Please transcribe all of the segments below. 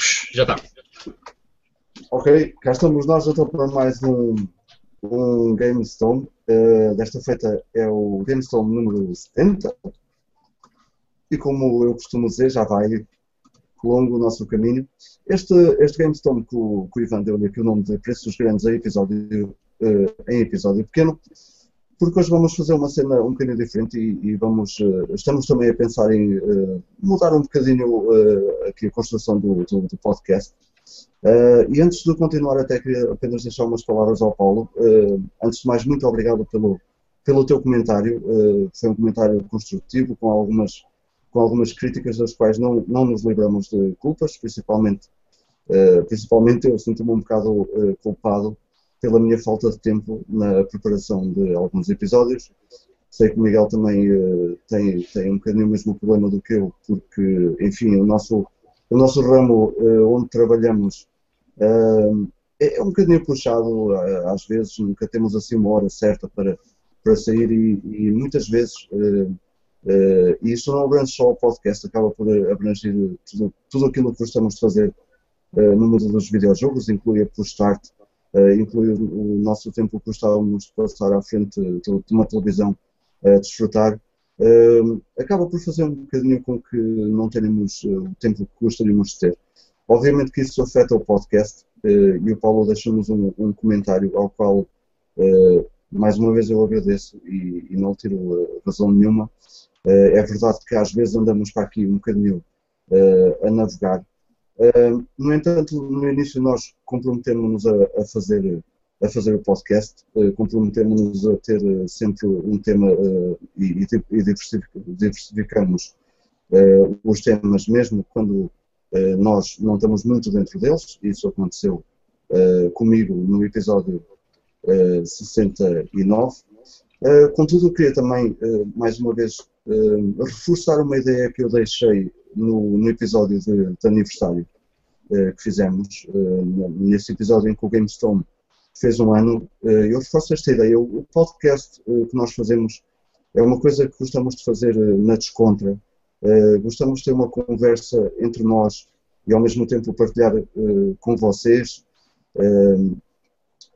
Já está. Ok, cá estamos nós então para mais um, um GameStone. Uh, desta feita é o GameStone número 70. E como eu costumo dizer, já vai longo o nosso caminho. Este, este GameStone que o, que o Ivan deu-lhe aqui o nome de Preços Grandes em episódio, uh, em episódio pequeno, porque hoje vamos fazer uma cena um bocadinho diferente e, e vamos, uh, estamos também a pensar em uh, mudar um bocadinho uh, aqui a construção do, do, do podcast. e antes de continuar, até queria apenas deixar umas palavras ao Paulo. antes de mais, muito obrigado pelo, pelo teu comentário. foi um comentário construtivo, com algumas, com algumas críticas das quais não, não nos livramos de culpas, principalmente, principalmente eu sinto-me um bocado culpado pela minha falta de tempo na preparação de alguns episódios. Sei que o Miguel também uh, tem, tem um bocadinho o mesmo problema do que eu, porque, enfim, o nosso, o nosso ramo uh, onde trabalhamos uh, é, um bocadinho puxado, às vezes nunca temos assim uma hora certa para, para sair e, e muitas vezes, e isto não abrange só o podcast, acaba por abranger tudo, tudo aquilo que gostamos de fazer no mundo dos videojogos, inclui a Push-Start, uh, inclui o nosso tempo que gostávamos de passar à frente de uma televisão a desfrutar, uh, acaba por fazer um bocadinho com que não tenhamos uh, o tempo que gostaríamos de ter. Obviamente que isso afeta o podcast e o Paulo deixou-nos um, um, comentário ao qual, mais uma vez, eu agradeço e, e não tiro razão nenhuma. é verdade que às vezes andamos para aqui um bocadinho a navegar no entanto, no início nós comprometemos-nos a, a, fazer, a fazer o podcast, uh, comprometemos-nos a ter uh, sempre um tema uh, e, e diversificamos os temas mesmo quando nós não estamos muito dentro deles. Isso aconteceu comigo no episódio 69. contudo, queria também, mais uma vez, reforçar uma ideia que eu deixei no, no episódio de, de aniversário uh, que fizemos, uh, nesse episódio em que o GameStone fez um ano, uh, eu reforço esta ideia. O, podcast que nós fazemos é uma coisa que gostamos de fazer na descontra. gostamos de ter uma conversa entre nós e ao mesmo tempo partilhar com vocês.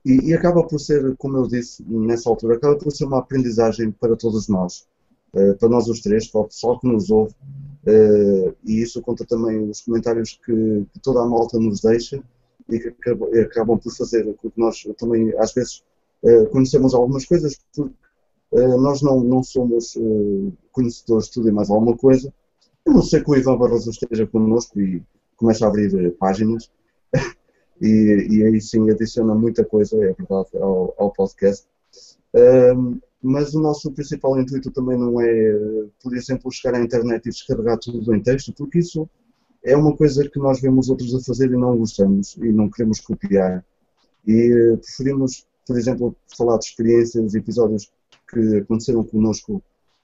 E, e, acaba por ser, como eu disse nessa altura, acaba por ser uma aprendizagem para todos nós, para nós os três, para o pessoal que nos ouve, Uh, e isso conta também os comentários que, que, toda a malta nos deixa e que acabam, acabam por fazer com que nós também, às vezes, uh, conhecemos algumas coisas, porque nós não, não somos conhecedores de tudo e mais alguma coisa. Eu não sei que o Ivan Barroso esteja connosco e comece a abrir páginas. e, e, aí sim adiciona muita coisa, é verdade, ao, ao podcast mas o nosso principal intuito também não é, por exemplo, chegar à internet e descarregar tudo em texto, porque isso é uma coisa que nós vemos outros a fazer e não gostamos e não queremos copiar. E preferimos, por exemplo, falar de experiências, episódios que aconteceram connosco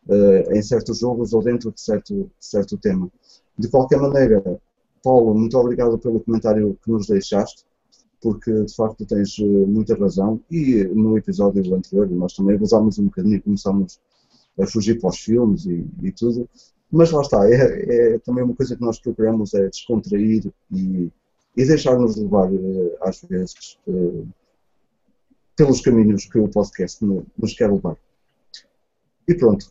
uh, em certos jogos ou dentro de certo, certo tema. De qualquer maneira, Paulo, muito obrigado pelo comentário que nos deixaste porque de facto tens eh, muita razão. E no episódio anterior nós também abusámos um bocadinho e começámos a fugir para os filmes e, e tudo. Mas lá está, é, é, também uma coisa que nós procuramos é descontrair e, e deixar-nos levar, eh, às vezes, eh, pelos caminhos que o podcast nos quer levar. E pronto,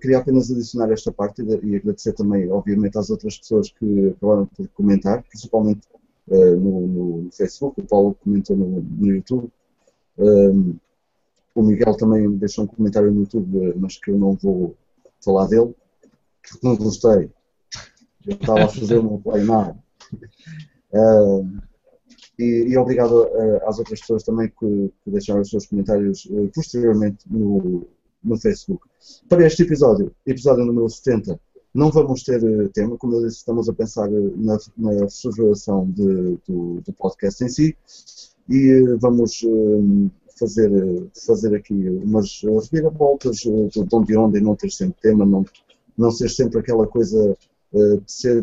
queria apenas adicionar esta parte e agradecer também, obviamente, às outras pessoas que acabaram por comentar, principalmente uh, no, no, Facebook, o Paulo comentou no, no YouTube. Um, o Miguel também deixou um comentário no YouTube, mas que eu não vou falar dele, porque não gostei. Eu estava a fazer um planar. Um, e, e, obrigado uh, às outras pessoas também que, que deixaram os seus comentários uh, posteriormente no, no Facebook. Para este episódio, episódio número 70, não vamos ter eh, tema, como eu disse, estamos a pensar eh, na, na do, do podcast em si e eh, vamos fazer, fazer aqui umas reviravoltas de onde onde e não ter sempre tema, não, não ser sempre aquela coisa de ser,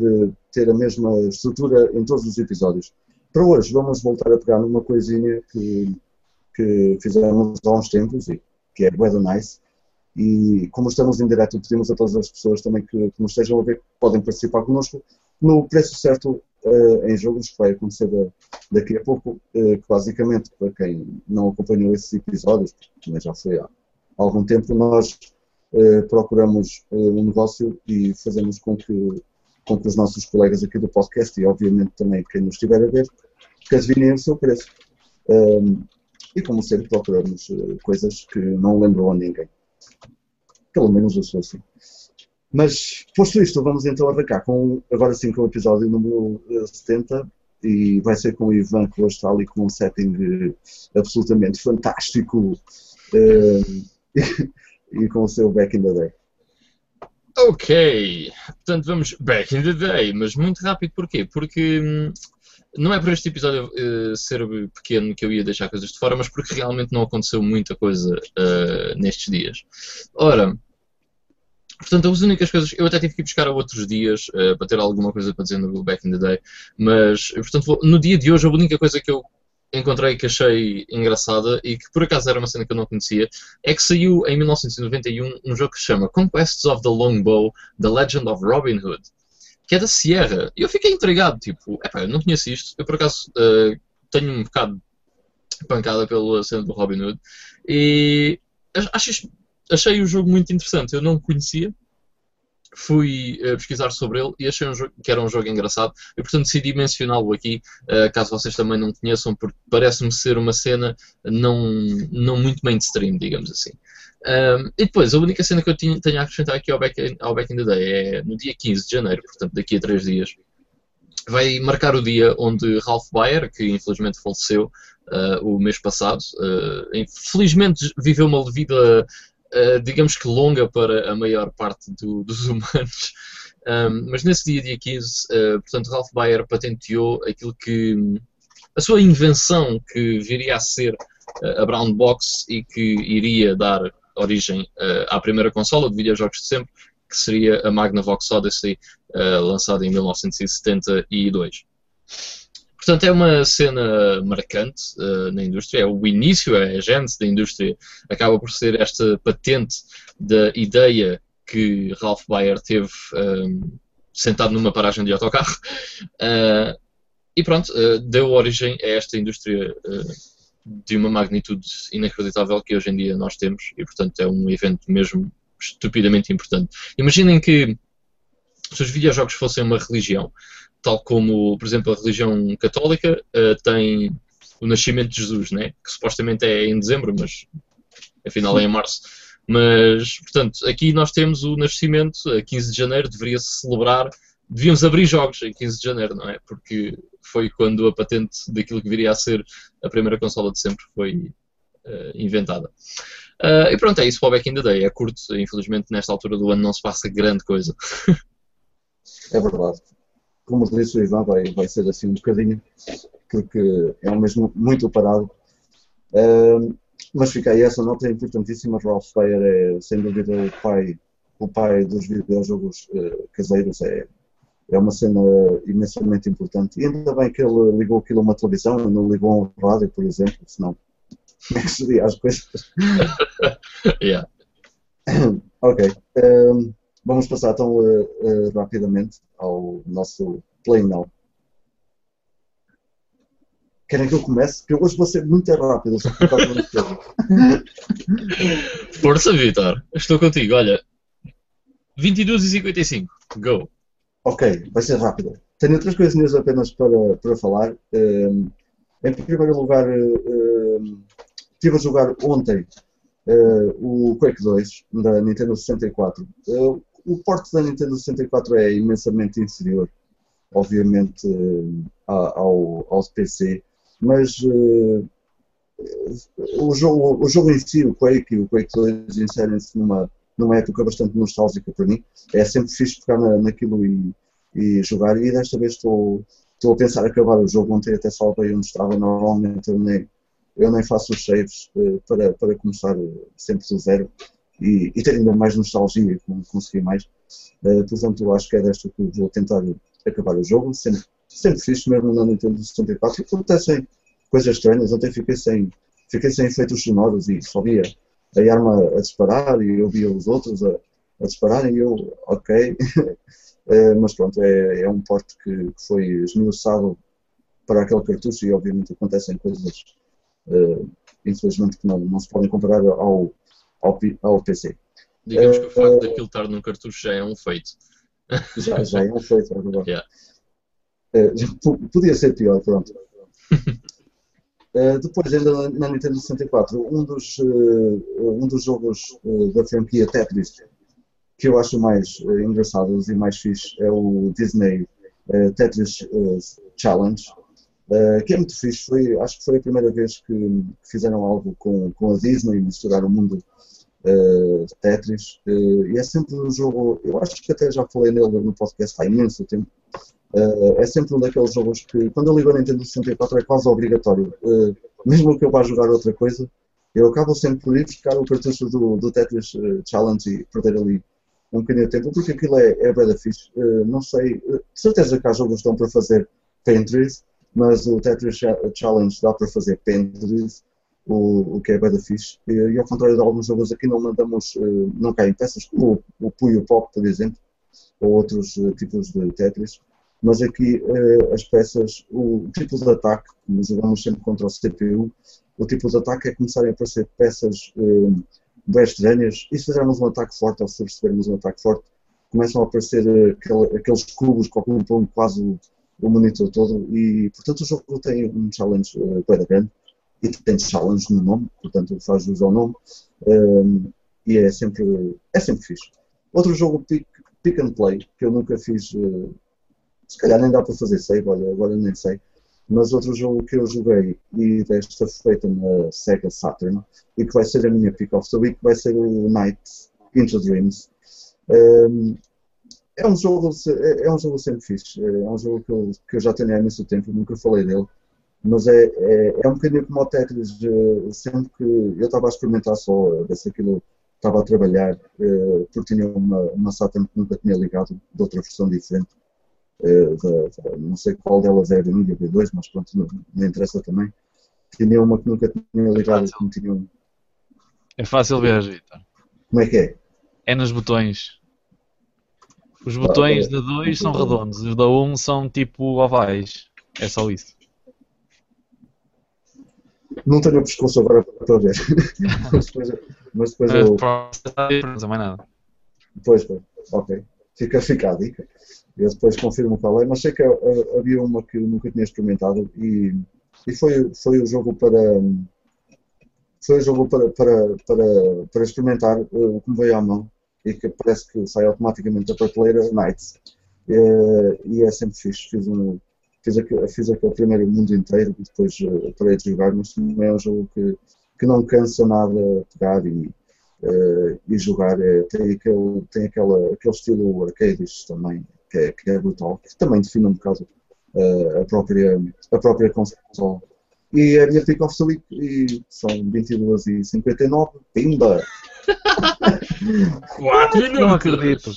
ter a mesma estrutura em todos os episódios. Para hoje vamos voltar a pegar numa coisinha que, que fizemos há uns tempos e que é Weather Nice, e como estamos em direto, pedimos a todas as pessoas também que, que nos estejam a ver, podem participar connosco, no preço certo uh, em jogos que vai acontecer da, daqui a pouco, uh, que basicamente, para quem não acompanhou esses episódios, mas já foi há algum tempo, nós uh, procuramos um negócio e fazemos com que, com que os nossos colegas aqui do podcast e obviamente também quem nos estiver a ver, que adivinhem o seu preço. Um, e como sempre procuramos coisas que não lembram a ninguém. Pelo menos eu sou assim. Mas, posto isto, vamos então arrancar com, agora sim com o episódio número 70 eh, e vai ser com o Ivan que hoje está ali com um setting eh, absolutamente fantástico uh, e, e, com o seu Back in the Day. Ok, portanto vamos back in the day, mas muito rápido porquê? Porque hum, não é por este episódio uh, ser pequeno que eu ia deixar coisas de fora, mas porque realmente não aconteceu muita coisa uh, nestes dias. Ora, Portanto, as únicas coisas. Eu até tive que ir buscar a outros dias uh, para ter alguma coisa para dizer no Back in the Day, mas, portanto, no dia de hoje, a única coisa que eu encontrei que achei engraçada e que por acaso era uma cena que eu não conhecia é que saiu em 1991 um jogo que se chama Conquests of the Longbow The Legend of Robin Hood, que é da Sierra. E eu fiquei intrigado, tipo, epá, eu não conheço isto. Eu por acaso uh, tenho um bocado pancada pela cena do Robin Hood e acho isto achei o jogo muito interessante. Eu não o conhecia, fui uh, pesquisar sobre ele e achei um que era um jogo engraçado e portanto decidi mencioná-lo aqui, uh, caso vocês também não conheçam, porque parece-me ser uma cena não, não muito mainstream, digamos assim. Um, e depois, a única cena que eu tinha, tenho a acrescentar aqui ao back, in, ao back in the Day é no dia 15 de janeiro, portanto daqui a 3 dias, vai marcar o dia onde Ralph Baer, que infelizmente faleceu uh, o mês passado, infelizmente viveu uma vida eh, digamos que longa para a maior parte do, dos humanos. Um, mas nesse dia, dia 15, uh, eh, portanto, Ralph Baer patenteou aquilo que. a sua invenção que viria a ser uh, a Brown Box e que iria dar origem à primeira consola de videojogos de sempre, que seria a Magnavox Odyssey, lançada em 1972. Portanto, é uma cena marcante uh, na indústria, é o início, é a gênese da indústria, acaba por ser esta patente da ideia que Ralph Baer teve um, eh, sentado numa paragem de autocarro. Uh, e pronto, uh, deu origem a esta indústria de uma magnitude inacreditável que hoje em dia nós temos, e portanto é um evento mesmo estupidamente importante. Imaginem que se os videojogos fossem uma religião, tal como, por exemplo, a religião católica uh, tem o nascimento de Jesus, né? que supostamente é em dezembro, mas afinal é em março. Mas, portanto, aqui nós temos o nascimento, a 15 de janeiro, deveria-se celebrar, devíamos abrir jogos em 15 de janeiro, não é? Porque foi quando a patente daquilo que viria a ser a primeira consola de sempre foi uh, inventada. Uh, e pronto, é isso para o Back in the Day. É curto, infelizmente, nesta altura do ano não se passa grande coisa. é verdade como disse o Ivan, vai, vai ser assim um bocadinho, porque é um mesmo muito parado. Uh, mas fica aí essa nota importantíssima. Ralph Baer é, sem dúvida, o pai, o pai dos videojogos uh, caseiros. É, é uma cena imensamente importante. E ainda bem que ele ligou aquilo a uma televisão e não ligou a um rádio, por exemplo, senão como é que seria as coisas? yeah. ok. Um, Vamos passar então uh, uh, rapidamente ao nosso Play Now. Querem que eu comece? Porque eu hoje vou ser muito rápido. Força, Vitor. Estou contigo. Olha, 22 e 55. Go. Ok, vai ser rápido. Tenho outras coisinhas apenas para, para falar. Um, em primeiro lugar, um, estive a jogar ontem uh, o Quake 2 da Nintendo 64. Uh, o porte da Nintendo 64 é imensamente inferior, obviamente, eh, ao, ao PC, mas o, jogo, o jogo em si, o Quake e o Quake 2 inserem-se numa, numa época bastante nostálgica para mim. É sempre fixe ficar na, naquilo e, e jogar, e desta vez estou, estou a pensar acabar o jogo. Ontem até salvei onde estava, normalmente eu nem, eu nem faço os saves uh, para, para começar sempre do zero e, e ter ainda mais nostalgia, conseguir mais. Uh, portanto, eu acho que é desta que vou tentar acabar o jogo. Sempre, sempre fiz, mesmo na Nintendo 64. E acontecem coisas estranhas. Ontem fiquei sem, fiquei sem efeitos sonoros e só via a arma a disparar e eu via os outros a, a disparar e eu, ok. uh, mas pronto, é, é um porte que, que foi esmiuçado para aquele cartucho e obviamente acontecem coisas, uh, infelizmente, que não, não se podem comparar ao, ao, ao PC. Digamos que o facto daquilo estar num cartucho já é um feito. Já, já é um feito, é verdade. Yeah. podia ser pior, pronto. Uh, depois, ainda na Nintendo 64, um dos, uh, um dos jogos uh, da franquia Tetris que eu acho mais engraçados e mais fixe é o Disney Tetris Challenge, que é muito fixe. Foi, acho que foi a primeira vez que, fizeram algo com, com a Disney, misturar o mundo de Tetris. e é sempre um jogo, eu acho que até já falei nele no podcast há imenso tempo, Uh, é sempre um daqueles jogos que, quando eu ligo a Nintendo 64, é quase obrigatório. Uh, mesmo que eu vá jogar outra coisa, eu acabo sempre por ir buscar o cartucho do, do Tetris uh, Challenge e perder ali um bocadinho de tempo, porque aquilo é, é bem fixe. não sei, de certeza que há jogos que estão para fazer Pentries, mas o Tetris Challenge dá para fazer Pentries, o, o que é bem fixe. E, e, ao contrário de alguns jogos aqui, não mandamos, não caem peças, como o, o Puyo Pop, por exemplo, ou outros tipos de Tetris mas aqui uh, as peças, o tipo de ataque, como jogamos sempre contra o CPU, o tipo de ataque é começarem a aparecer peças uh, bem estranhas, e se fizermos um ataque forte, ou se recebermos um ataque forte, começam a aparecer uh, aquele, aqueles cubos que ocupam quase o, monitor todo, e portanto o jogo tem um challenge bem grande, e tem challenge no nome, portanto faz uso ao nome, e é sempre, é sempre fixe. Outro jogo pick, pick and play, que eu nunca fiz se calhar nem dá para fazer save, olha, agora nem sei. Mas outro jogo que eu joguei e desta feita na Sega Saturn e que vai ser a minha pick of the week vai ser o Night Into Dreams. Um, é um jogo é, é um jogo sempre fixe. É um jogo que eu, que eu já tenho há imenso tempo, nunca falei dele. Mas é, é, é um bocadinho como o Tetris. Eh, sempre que eu estava a experimentar só, ver se aquilo estava a trabalhar, eh, porque tinha uma, uma Saturn que nunca tinha ligado, de outra versão diferente não sei qual delas é a B1 e a B2, mas pronto, não, não, interessa também. Tinha uma que nunca tinha ligado, como tinha um... É fácil ver, Vitor. Como é que é? É nos botões. Os botões ah, é. da 2 são redondos, os da 1 um são tipo ovais. É só isso. Não tenho o pescoço agora para ver. mas depois, mas depois eu. Não mais nada. Pois, pois. Ok. Fica, fica a dica. Eu depois confirmo qual é, mas sei que uh, havia uma que nunca tinha experimentado e, e foi, foi o jogo para foi o jogo para, para, para, para experimentar uh, como veio à mão e que parece que sai automaticamente da prateleira Nights uh, e é sempre fixe. Fiz, um, fiz, aquele, fiz aquele primeiro mundo inteiro e depois uh, parei de jogar, mas também é um jogo que, que não cansa nada pegar e, uh, e jogar. É, tem aquele, tem aquela, aquele estilo arcades também que é, que é brutal, que também define um bocado uh, a, própria, a própria console. E a minha pick of the week e são 22 e 59 pimba! 4 minutos! Não acredito,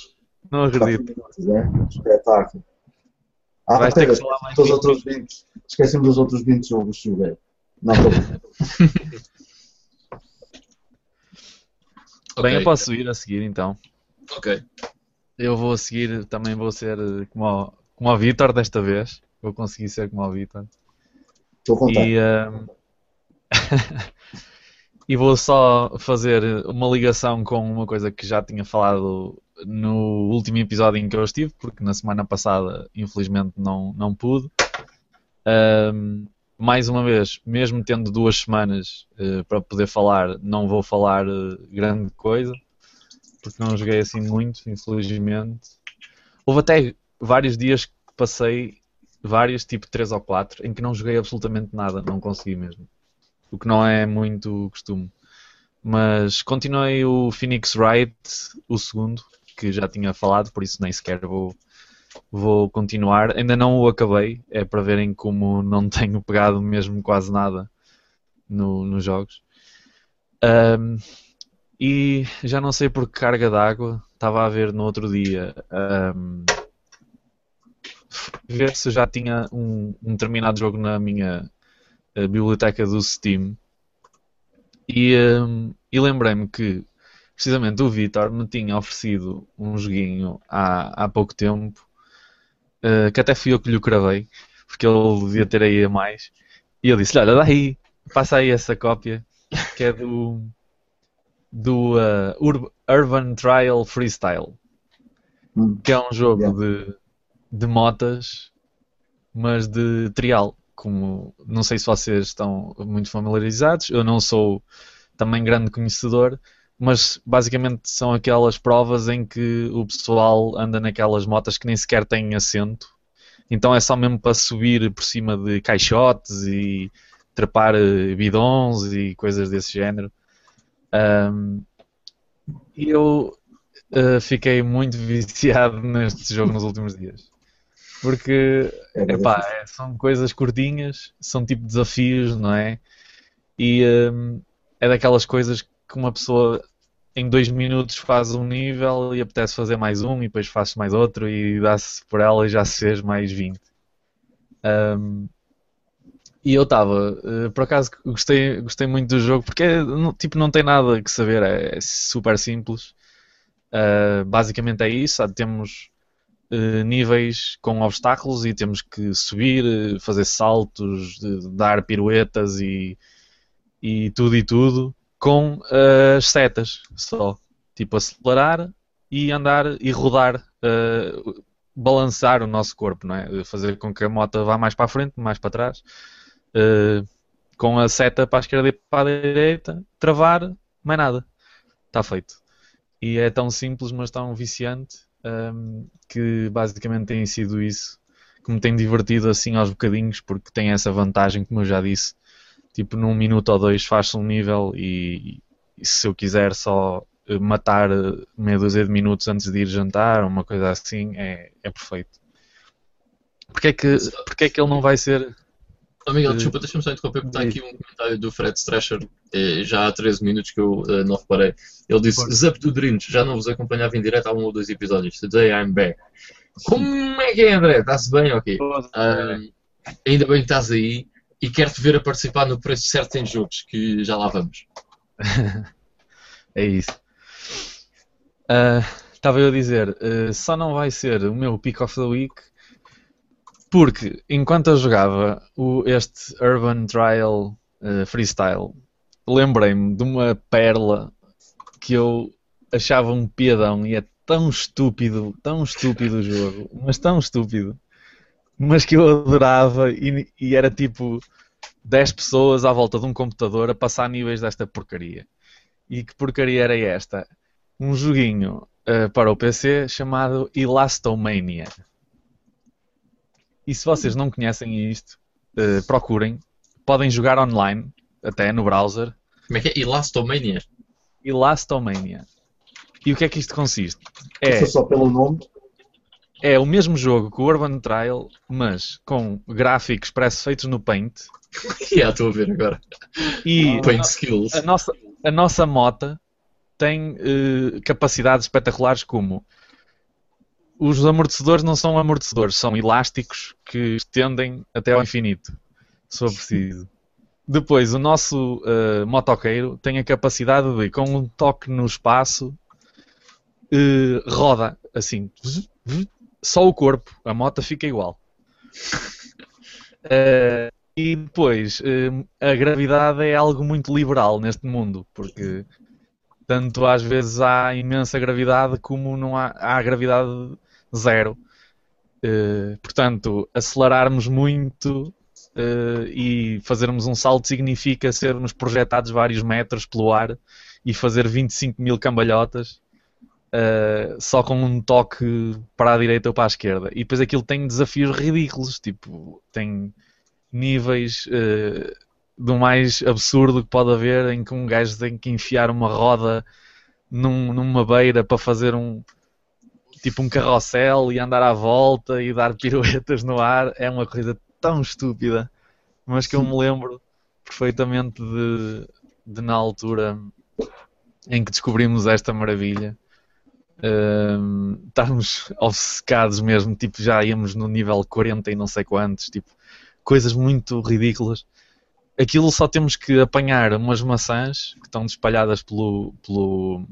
não acredito. Minutos, é? Espetáculo. Ah, Vais ter que falar mais dos outros 20. Esquecem dos outros 20 jogos que joguei. Não, Bem, eu posso ir a seguir então. Ok. Eu vou seguir, também vou ser como o, como o Vitor desta vez. Vou conseguir ser como o Vitor. Estou contente. E, uh... e vou só fazer uma ligação com uma coisa que já tinha falado no último episódio em que eu estive, porque na semana passada, infelizmente, não, não pude. Um, mais uma vez, mesmo tendo duas semanas uh, para poder falar, não vou falar uh, grande coisa porque não joguei assim muito, infelizmente. Houve até vários dias que passei, vários, tipo 3 ou 4, em que não joguei absolutamente nada, não consegui mesmo. O que não é muito costume. Mas continuei o Phoenix Wright, o segundo, que já tinha falado, por isso nem sequer vou, vou continuar. Ainda não o acabei, é para verem como não tenho pegado mesmo quase nada no, nos jogos. Um, e já não sei por que carga d'água, estava a ver no outro dia um, ver se já tinha um, um determinado jogo na minha biblioteca do Steam e, um, e lembrei-me que precisamente o Vitor me tinha oferecido um joguinho há, há pouco tempo, uh, que até fui eu que lhe cravei, porque ele devia ter aí a mais. E eu disse: Olha, dá aí, passa aí essa cópia, que é do, do uh, Urban Trial Freestyle, hum. que é um jogo yeah. de, de motas, mas de trial. Como não sei se vocês estão muito familiarizados, eu não sou também grande conhecedor, mas basicamente são aquelas provas em que o pessoal anda naquelas motas que nem sequer têm assento. Então é só mesmo para subir por cima de caixotes e trepar eh, bidons e coisas desse género. Um, eu uh, fiquei muito viciado neste jogo nos últimos dias. Porque é epá, é, são coisas curtinhas, são tipo desafios, não é? E um, é daquelas coisas que uma pessoa em dois minutos faz um nível e apetece fazer mais um e depois faz mais outro e dá-se por ela e já se fez mais 20. Um, e eu estava, uh, por acaso gostei, gostei muito do jogo porque é, tipo, não tem nada que saber, é, é super simples. Uh, basicamente é isso, temos uh, níveis com obstáculos e temos que subir, fazer saltos, dar piruetas e, e tudo e tudo com as setas só. Tipo acelerar e andar e rodar, balançar o nosso corpo, não é? Fazer com que a moto vá mais para a frente, mais para trás uh, com a seta para a esquerda e para a direita, travar, mais nada. Está feito. E é tão simples, mas tão viciante um, ehm, que basicamente tem sido isso que me tem divertido assim aos bocadinhos, porque tem essa vantagem, como eu já disse. Tipo, num minuto ou dois faz-se um nível e, e, se eu quiser só eh, matar eh, meia dúzia de minutos antes de ir jantar, uma coisa assim, é, é perfeito. Porquê é, que, porquê é que ele não vai ser Oh, Miguel, desculpa, deixa-me só interromper, porque está aqui um comentário do Fred Strescher, eh, já há 13 minutos que eu uh, não reparei. Ele disse: Zap do Dreams, já não vos acompanhava em direto há um ou dois episódios. Today I'm back. Como é que é, André? Está-se bem? Ok. Uh, ainda bem que estás aí e quero-te ver a participar no preço certo em jogos, que já lá vamos. é isso. Estava uh, eu a dizer, uh, só não vai ser o meu Pick of the Week porque enquanto eu jogava o, este Urban Trial uh, Freestyle, lembrei-me de uma perla que eu achava um piadão e é tão estúpido, tão estúpido o jogo, mas tão estúpido, mas que eu adorava e, e era tipo 10 pessoas à volta de um computador a passar níveis desta porcaria. E que porcaria era esta? Um joguinho uh, para o PC chamado Elastomania. E se vocês não conhecem isto, uh, procurem. Podem jogar online, até no browser. Como é que é? Elastomania? Elastomania. E o que é que isto consiste? É, só pelo nome? É o mesmo jogo que o Urban Trial, mas com gráficos parece feitos no Paint. yeah, estou a ver agora. E Paint a, Skills. A nossa, a nossa mota tem uh, capacidades espetaculares como os amortecedores não são amortecedores, são elásticos que estendem até ao infinito, se for preciso. Depois, o nosso uh, motoqueiro tem a capacidade de, com um toque no espaço, uh, roda assim, só o corpo, a moto fica igual. Uh, e depois, a gravidade é algo muito liberal neste mundo, porque tanto às vezes há imensa gravidade como não há, há gravidade zero. Uh, portanto, acelerarmos muito uh, e fazermos um salto significa sermos projetados vários metros pelo ar e fazer 25 mil cambalhotas uh, só com um toque para a direita ou para a esquerda. E depois aquilo tem desafios ridículos, tipo, tem níveis do mais absurdo que pode haver em que um gajo tem que enfiar uma roda num, numa beira para fazer um, tipo um carrossel e andar à volta e dar piruetas no ar é uma coisa tão estúpida, mas que eu me lembro perfeitamente de, de na altura em que descobrimos esta maravilha. Um, estarmos obcecados mesmo, tipo, já íamos no nível 40 e não sei quantos, tipo, coisas muito ridículas. Aquilo só temos que apanhar umas maçãs que estão espalhadas pelo, pelo,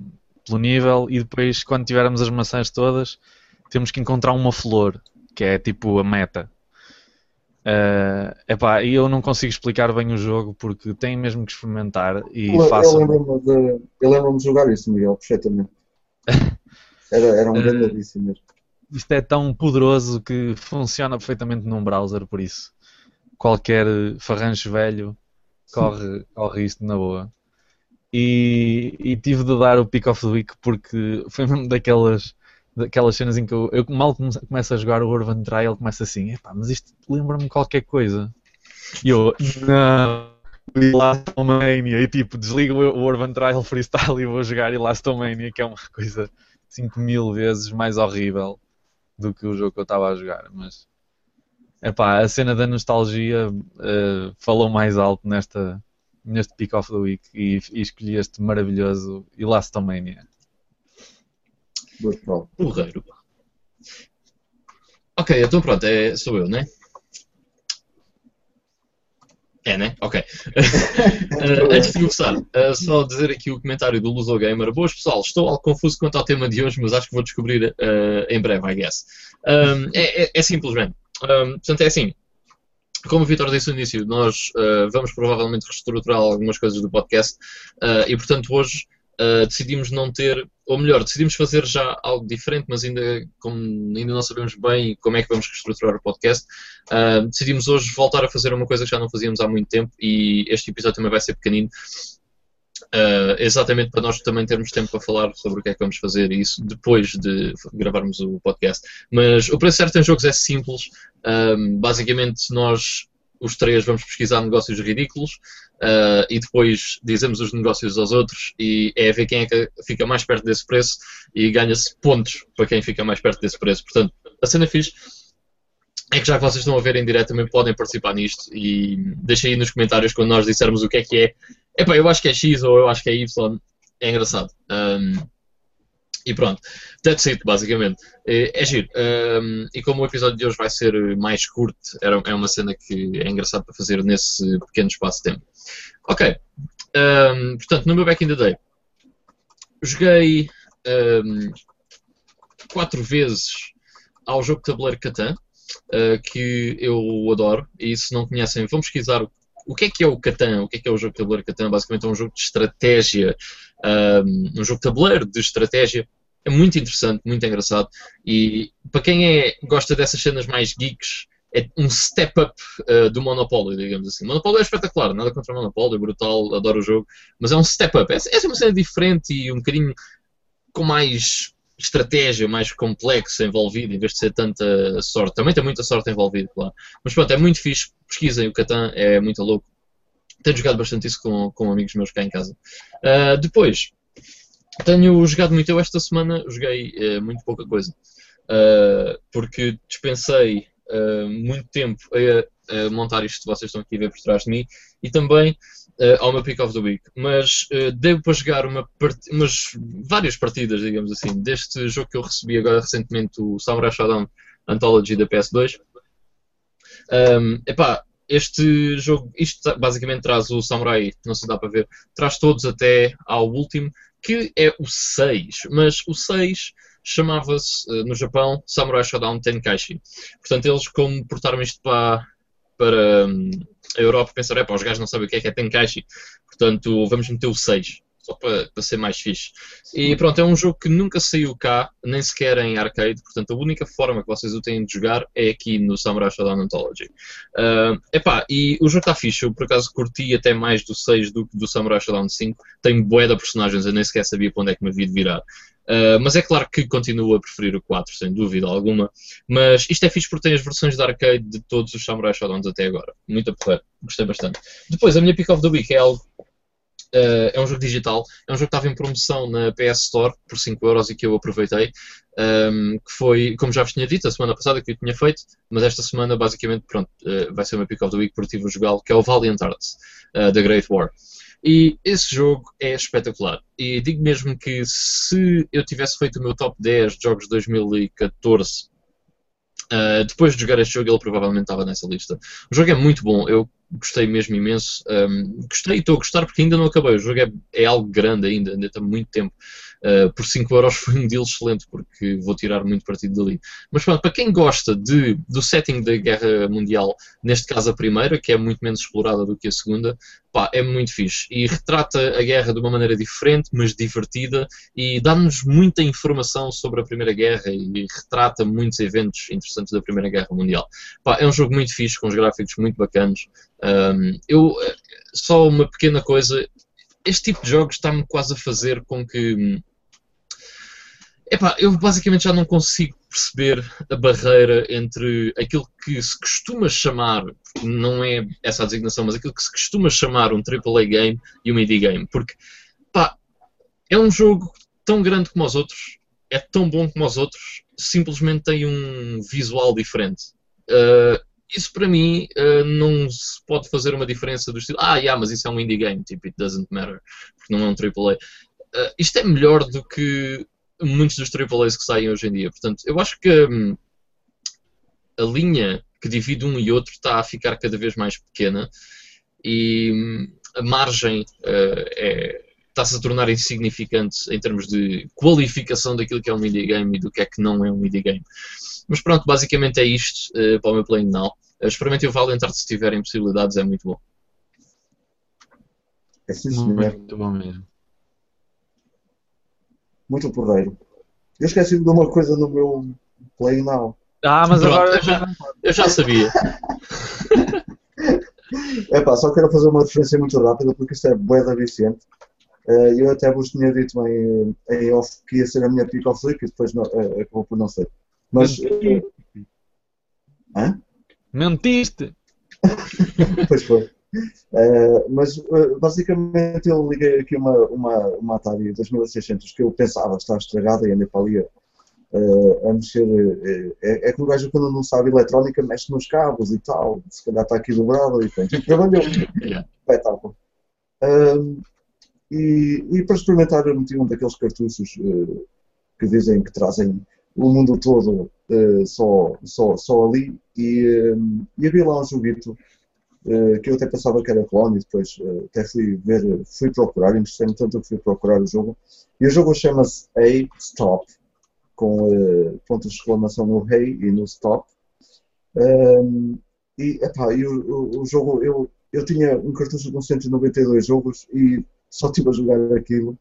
pelo nível e depois, quando tivermos as maçãs todas, temos que encontrar uma flor, que é tipo a meta. Uh, epá, e eu não consigo explicar bem o jogo porque tem mesmo que experimentar e eu. Eu lembro-me de, lembro de jogar isso, Miguel, perfeitamente. Era, era um grande vício mesmo. Isto é tão poderoso que funciona perfeitamente num browser, por isso qualquer farrancho velho corre, corre isto na boa. E, e, tive de dar o pick of the week porque foi mesmo daquelas, daquelas cenas em que eu, eu mal começo a jogar o Urban Trial, começo assim, mas isto lembra-me qualquer coisa. E eu, não, Lastomania, e tipo, desligo o Urban Trial Freestyle e vou jogar Elastomania, que é uma coisa 5 mil vezes mais horrível do que o jogo que eu estava a jogar, mas epá, a cena da nostalgia uh, falou mais alto nesta, neste Pick of the Week e, e escolhi este maravilhoso Elastomania. Porreiro. Ok, então pronto, é, sou eu, né? É, né? Ok. uh, antes de começar, uh, só dizer aqui o comentário do Luso Gamer. Boas pessoal, estou algo confuso quanto ao tema de hoje, mas acho que vou descobrir uh, em breve, I guess. Um, é, é, é simplesmente. Um, portanto, é assim. Como o Vitor disse no início, nós vamos provavelmente reestruturar algumas coisas do podcast e, portanto, hoje Uh, decidimos não ter, ou melhor, decidimos fazer já algo diferente, mas ainda, como ainda não sabemos bem como é que vamos reestruturar o podcast, uh, decidimos hoje voltar a fazer uma coisa que já não fazíamos há muito tempo e este episódio também vai ser pequenino. Uh, exatamente para nós também termos tempo para falar sobre o que é que vamos fazer e isso depois de gravarmos o podcast. Mas o preço certo em jogos é simples. basicamente, nós os três vamos pesquisar negócios ridículos uh, e depois dizemos os negócios aos outros e é ver quem é que fica mais perto desse preço e ganha-se pontos para quem fica mais perto desse preço. Portanto, a cena fixe é que já que vocês estão a ver em direto também podem participar nisto e deixem aí nos comentários quando nós dissermos o que é que é. Epá, eu acho que é X ou eu acho que é Y. É engraçado. Um, e pronto, that's it, basicamente. É, é giro. Um, e como o episódio de hoje vai ser mais curto, era, é uma cena que é engraçado para fazer nesse pequeno espaço de tempo. Ok. Um, portanto, no meu Back in the Day, joguei um, quatro vezes ao jogo de tabuleiro Catan, uh, que eu adoro. E se não conhecem, vão pesquisar o que é que é o Catan, o que é que é o jogo de tabuleiro Catan. Basicamente é um jogo de estratégia, um, um jogo de tabuleiro de estratégia é muito interessante, muito engraçado. E para quem é, gosta dessas cenas mais geeks, é um step up uh, do Monopólio, digamos assim. Monopólio é espetacular, nada contra o Monopólio, é brutal, adoro o jogo, mas é um step up. É, é uma cena diferente e um bocadinho com mais estratégia, mais complexa envolvida, em vez de ser tanta sorte. Também tem muita sorte envolvida, claro. Mas pronto, é muito fixe. Pesquisem o Catan, é muito louco. Tenho jogado bastante isso com, com amigos meus cá em casa. Uh, depois, tenho jogado muito. Eu esta semana joguei uh, muito pouca coisa. Uh, porque dispensei uh, muito tempo a, a, montar isto que vocês estão aqui a ver por trás de mim e também ao meu Pick of the Week. Mas devo para jogar uma part... umas várias partidas, digamos assim, deste jogo que eu recebi agora recentemente, o Samurai Shodown Anthology da PS2. Um, epá, este jogo, isto basicamente traz o Samurai, não se dá para ver, traz todos até ao último que é o 6, mas o 6 chamava-se uh, no Japão Samurai Shodown Tenkaichi. Portanto, eles, como portaram isto para, para um, a Europa, pensaram: é pá, os gajos não sabem o que é que é Tenkaichi, portanto, vamos meter o 6 só para, para ser mais fixe. E pronto, é um jogo que nunca saiu cá, nem sequer em arcade, portanto a única forma que vocês o têm de jogar é aqui no Samurai Shodown Anthology. Uh, epá, e o jogo está fixe, eu por acaso curti até mais do 6 do que do Samurai Shodown 5, tem bué de personagens, eu nem sequer sabia para onde é que me havia de virar. Uh, mas é claro que continuo a preferir o 4, sem dúvida alguma. Mas isto é fixe porque tem as versões de arcade de todos os Samurai Shodown até agora. Muito a Gostei bastante. Depois, a minha Pick of the Week é algo Uh, é um jogo digital, é um jogo que estava em promoção na PS Store por 5€ e que eu aproveitei. Um, ehm, que foi, como já vos tinha dito, a semana passada que eu tinha feito, mas esta semana basicamente pronto, uh, vai ser uma pick of the week porque tive jogá-lo, que é o Valiant Arts uh, da Great War. E esse jogo é espetacular. E digo mesmo que se eu tivesse feito o meu top 10 de jogos de 2014 Uh, depois de jogar este jogo, ele provavelmente estava nessa lista. O jogo é muito bom, eu gostei mesmo imenso. Um, gostei e estou a gostar porque ainda não acabei. O jogo é, é algo grande ainda, ainda está muito tempo. Uh, por 5 euros foi um deal excelente, porque vou tirar muito partido dali. Mas pronto, para quem gosta de, do setting da Guerra Mundial, neste caso a primeira, que é muito menos explorada do que a segunda, pá, é muito fixe. E retrata a guerra de uma maneira diferente, mas divertida, e dá-nos muita informação sobre a Primeira Guerra e retrata muitos eventos interessantes da Primeira Guerra Mundial. Pá, é um jogo muito fixe, com os gráficos muito bacanos. Um, eu, só uma pequena coisa, este tipo de jogos está-me quase a fazer com que. Epá, eu basicamente já não consigo perceber a barreira entre aquilo que se costuma chamar, não é essa a designação, mas aquilo que se costuma chamar um AAA game e um indie game. Porque, pá, é um jogo tão grande como os outros, é tão bom como os outros, simplesmente tem um visual diferente. Uh, isso para mim uh, não se pode fazer uma diferença do estilo, ah, yeah, mas isso é um indie game, tipo, it doesn't matter, porque não é um AAA. Uh, eh, isto é melhor do que muitos dos AAAs que saem hoje em dia. Portanto, eu acho que hum, a linha que divide um e outro está a ficar cada vez mais pequena e hum, a margem uh, é, está-se a tornar insignificante em termos de qualificação daquilo que é um indie game e do que é que não é um indie game. Mas pronto, basicamente é isto uh, para o meu Playing Now. Uh, experimentem o Valentart se tiverem possibilidades, é muito bom. É sim, Muito bom mesmo. Muito porreiro. Eu esqueci de uma coisa no meu Playing Now. Ah, mas Pronto, agora eu já, eu já sabia. É pá, só quero fazer uma referência muito rápida porque isto é bué da Vicente. Uh, eu até vos tinha dito em, em off que ia ser a minha pick of week e depois não, uh, acabou por não ser. Mas. Mentiste. Hã? Mentiste! pois foi. Uh, mas uh, basicamente eu liguei aqui uma, uma, uma Atari 2600 que eu pensava estar estragada e andei para ali uh, a mexer. é, é que o gajo quando não sabe eletrónica mexe nos cabos e tal, se calhar está aqui dobrado e. E trabalhou. É, tá, e, e para experimentar eu meti um daqueles cartuchos que dizem que trazem o mundo todo uh, só, só, só ali. E, um, e havia lá um joguito uh, que eu até pensava que era clone e depois uh, até fui ver, fui procurar, interessei-me tanto que fui procurar o jogo. E o jogo chama-se A Stop com pontos de exclamação no Hey e no Stop. Um, e, epá, e o, o, o, jogo eu, eu tinha um cartucho com 192 jogos e só estive a jogar aquilo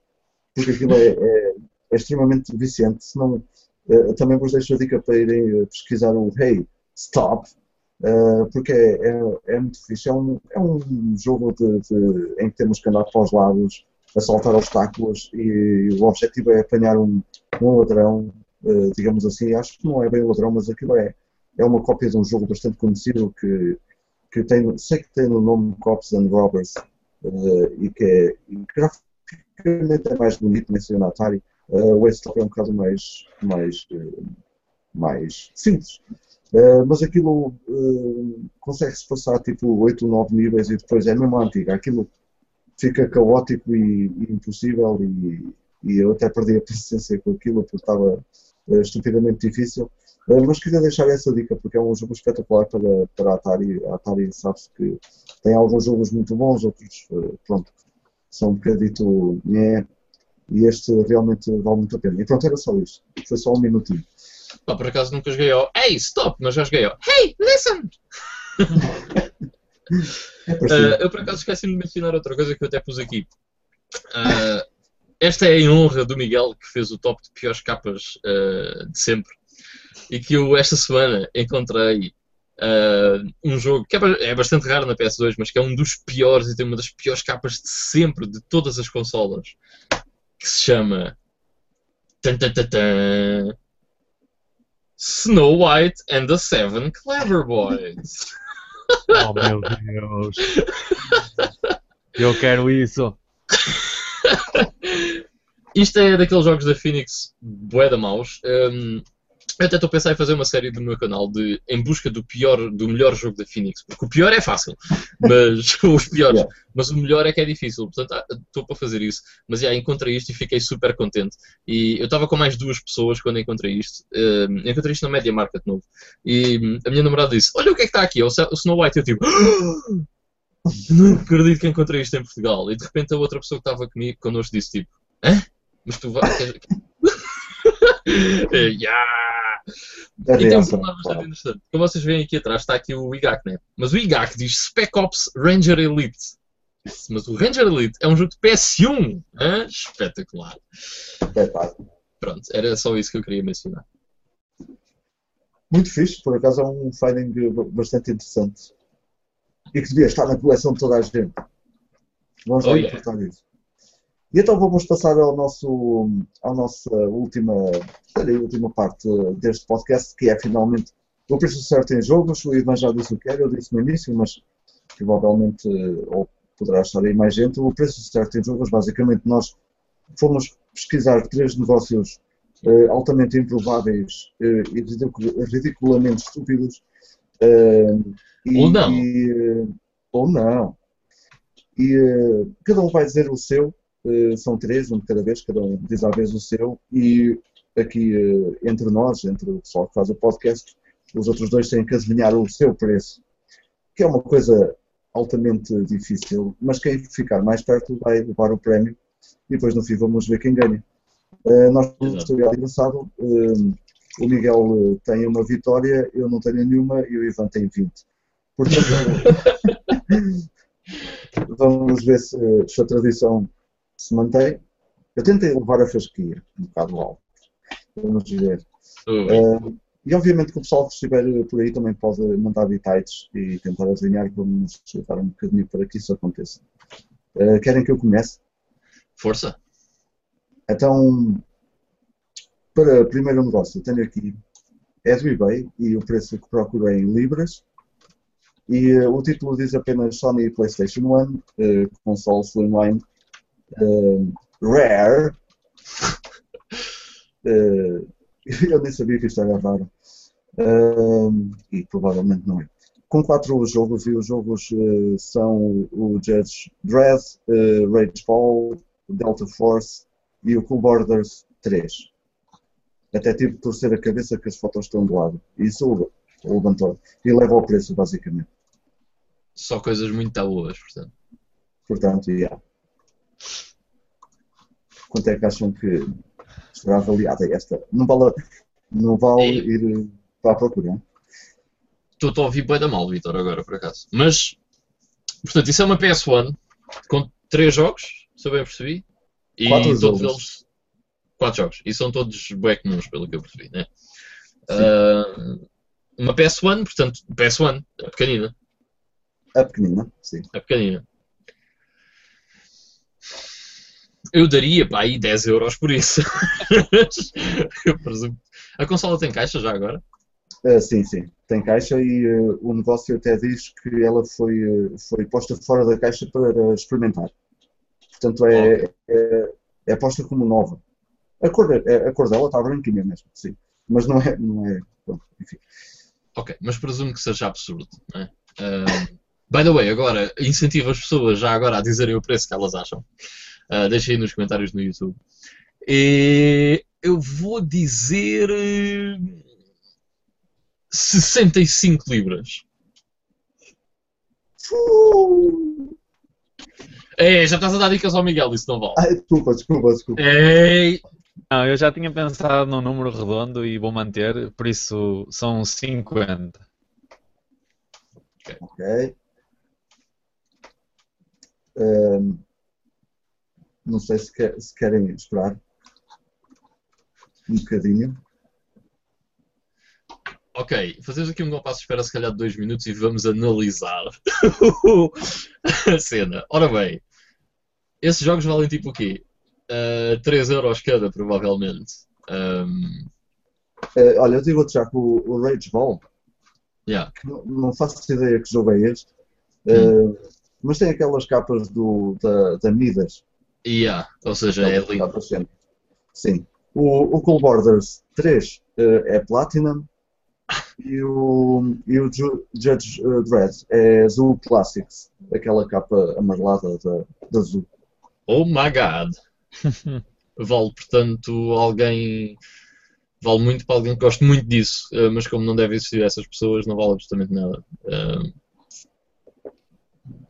porque aquilo é, é, é extremamente viciante se não eh, também vos deixo a dica para irem eh, pesquisar o Hey Stop, uh, porque é, é, é, muito fixe. É um, é um jogo de, de, em que temos que andar para os lados, a saltar obstáculos e o objetivo é apanhar um, um ladrão, uh, digamos assim. Acho que não é bem ladrão, mas aquilo é, é uma cópia de um jogo bastante conhecido que, que tem, sei que tem o nome Cops and Robbers uh, e que é graficamente é mais bonito, menciona Atari Uh, o Westlock é um bocado mais, mais, uh, mais simples. Uh, mas aquilo uh, consegue-se passar tipo 8 ou 9 níveis e depois é mesmo antiga. Aquilo fica caótico e, e impossível e, e, eu até perdi a paciência com aquilo porque estava uh, estupidamente difícil. Mas queria deixar essa dica porque é um jogo espetacular para, para a Atari. A Atari sabe-se que tem alguns jogos muito bons, outros pronto, são um bocadito. Yeah, e este realmente vale muito a pena. E pronto, era só isso. Foi só um minutinho. Pá, por acaso nunca joguei ao Hey, stop! Mas já joguei ao Hey, listen! é uh, eu por acaso esqueci de mencionar outra coisa que eu até pus aqui. Uh, esta é em honra do Miguel que fez o top de piores capas uh, de sempre e que eu esta semana encontrei um jogo que é, é bastante raro na PS2, mas que é um dos piores e tem uma das piores capas de sempre de todas as consolas que se chama tan, tan, tan, Snow White and the Seven Clever Boys. Oh meu Deus! Eu quero isso! Isto é daqueles jogos da Phoenix bué da maus. Um, eu até estou a pensar em fazer uma série do meu canal de em busca do pior, do melhor jogo da Phoenix, porque o pior é fácil, mas os piores, yeah. mas o melhor é que é difícil, portanto ah, estou para fazer isso. Mas já encontrei isto e fiquei super contente. E eu estava com mais duas pessoas quando encontrei isto. Uh, encontrei isto na Media Market novo. E hum, a minha namorada disse: Olha o que é que está aqui, é o Snow White. Eu tipo. Não acredito que encontrei isto em Portugal. E de repente a outra pessoa que estava comigo, connosco disse tipo: Hã? Mas tu vais. yeah! A E tem um problema bastante interessante. Como vocês veem aqui atrás está aqui o IGAC, né? Mas o IGAC diz Spec Ops Ranger Elite. Mas o Ranger Elite é um jogo de PS1. hã? Espetacular. É, pá, Pronto, era só isso que eu queria mencionar. Muito fixe, por acaso é um finding bastante interessante. E que devia estar na coleção de toda a gente. Vamos Oh, lá yeah. importar isso. E então vamos passar ao nosso, à nossa última, olha, última parte deste podcast, que é finalmente o preço certo em jogos. O Ivan já disse o que era, eu disse no início, mas provavelmente, ou poderá estar aí mais gente. O preço certo em jogos, basicamente, nós fomos pesquisar três negócios eh, altamente improváveis eh, e ridicul- ridiculamente estúpidos. eh, e- Ou não. e, ou não. E cada um vai dizer o seu, são três, um de cada vez, cada um diz à vez o seu, e aqui eh, entre nós, entre o pessoal que faz o podcast, os outros dois têm que adivinhar o seu preço, que é uma coisa altamente difícil, mas quem ficar mais perto vai levar o prémio e depois no fim vamos ver quem ganha. Eh, nós temos historial engraçado. eh, o Miguel eh, tem uma vitória, eu não tenho nenhuma e o Ivan tem 20. Portanto, vamos ver se, se a tradição se mantém. Eu tentei levar a fasquia um bocado alto. Vamos. Ui. Eh, e obviamente que o pessoal que estiver por aí também pode mandar bitites e tentar adivinhar. Vamos dar um bocadinho para que isso aconteça. Eh, querem que eu comece? Força. Então, para o primeiro negócio, tenho aqui é do eBay e o preço que procuro é em libras. E eh, o título diz apenas Sony PlayStation 1, eh, console Slimline, eh, Rare. Eh, eu nem sabia que isto era raro. Eh, e provavelmente não é. Com quatro jogos, e os jogos eh, são o Judge Dredd, eh, Ragefall, Delta Force e o Cool Borders 3. Até tive que torcer a cabeça que as fotos estão do lado. Isso levantou. E leva ao preço, basicamente. Só coisas muito boas, portanto. Portanto, yeah. Quanto é que acham que será avaliada esta? Não vale, não vale ir eh, para a procura. Estou a ouvir bem da mal, Vitor, agora, por acaso. Mas, portanto, isso é uma PS1 com três jogos, se eu bem percebi. E Quatro todos jogos. eles. Quatro jogos. E são todos bem comuns, pelo que eu percebi, né? Ah, uma PS1, portanto, PS1, é pequenina. A pequenina, sim. É pequenina. Eu daria, pá, aí 10 euros por isso. eu presumo. A consola tem caixa já agora? Ah, sim, sim. Tem caixa e eh, o negócio até diz que ela foi, eh, foi posta fora da caixa para experimentar. Portanto, é, é, é posta como nova. A cor, é- a cor dela está branquinha mesmo, sim. Mas não é. Não é pronto, enfim. Ok, mas presumo que seja absurdo, não é? By the way, agora, incentivo as pessoas já agora a dizerem o preço que elas acham. Ah, deixem aí nos comentários no YouTube. E eu vou dizer. eh, 65 libras. Uh! É, já estás a dar dicas ao Miguel, isso não vale. Ai, desculpa, desculpa, desculpa. Ei! Não, eu já tinha pensado num número redondo e vou manter, por isso são 50. Ok. Ahm, não sei se, quer- se querem esperar um bocadinho. Ok, fazemos aqui um compasso de espera se calhar de 2 minutos e vamos analisar a cena. Ora bem, esses jogos valem tipo o quê? Uh, 3 euros cada, provavelmente. Um, Eh, olha, eu digo-te já que o, o Rage Ball, yeah. não, não faço ideia que jogo é este, eh, mas tem aquelas capas do, da, da Midas. Yeah. Ou seja, é lindo. Sim. O, o Cool Borders 3 eh, é Platinum e o, e o Ju- Judge eh, Dredd é Azul Classics, aquela capa amarelada da, da Azul. Oh my god! Vale, portanto, alguém. Vale muito para alguém que goste muito disso, uh, mas como não deve existir essas pessoas, não vale absolutamente nada. Um,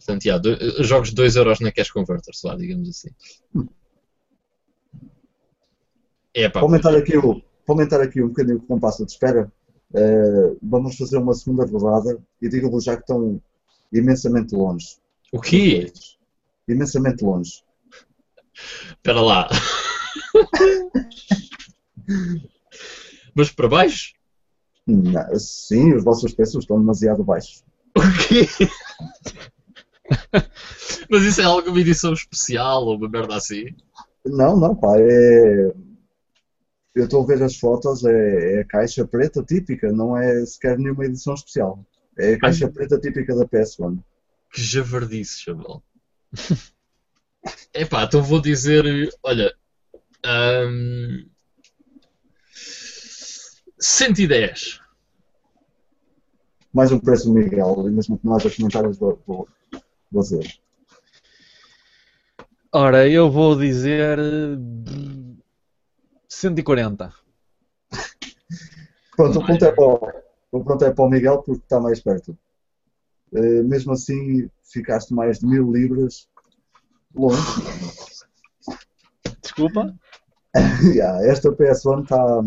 portanto, yeah, do- uh, jogos de 2 euros na Cash Converter, lá, digamos assim. É pá, aumentar aqui, o, aumentar aqui um bocadinho o compasso de espera, eh, vamos fazer uma segunda rodada e digo-vos já que estão imensamente longe. o quê? Imensamente longe. Espera lá. Mas para baixo? Não, sim, os vossos preços estão demasiado baixos. O quê? Mas isso é alguma edição especial ou uma merda assim? Não, não, pá, é. Eu estou a ver as fotos, é, é a caixa preta típica, não é sequer nenhuma edição especial. É a caixa preta típica da PS1. Que javardice, chaval. Epá, então vou dizer, olha, hum, 110. Mais um preço do Miguel, mesmo que não haja comentários, vou, vou, vou dizer. Ora, eu vou dizer. eh, 140. Pronto, o ponto é para o, o ponto é para o Miguel porque está mais perto. Eh, mesmo assim, ficaste mais de mil libras longe. Desculpa? Yeah, esta PS1 está.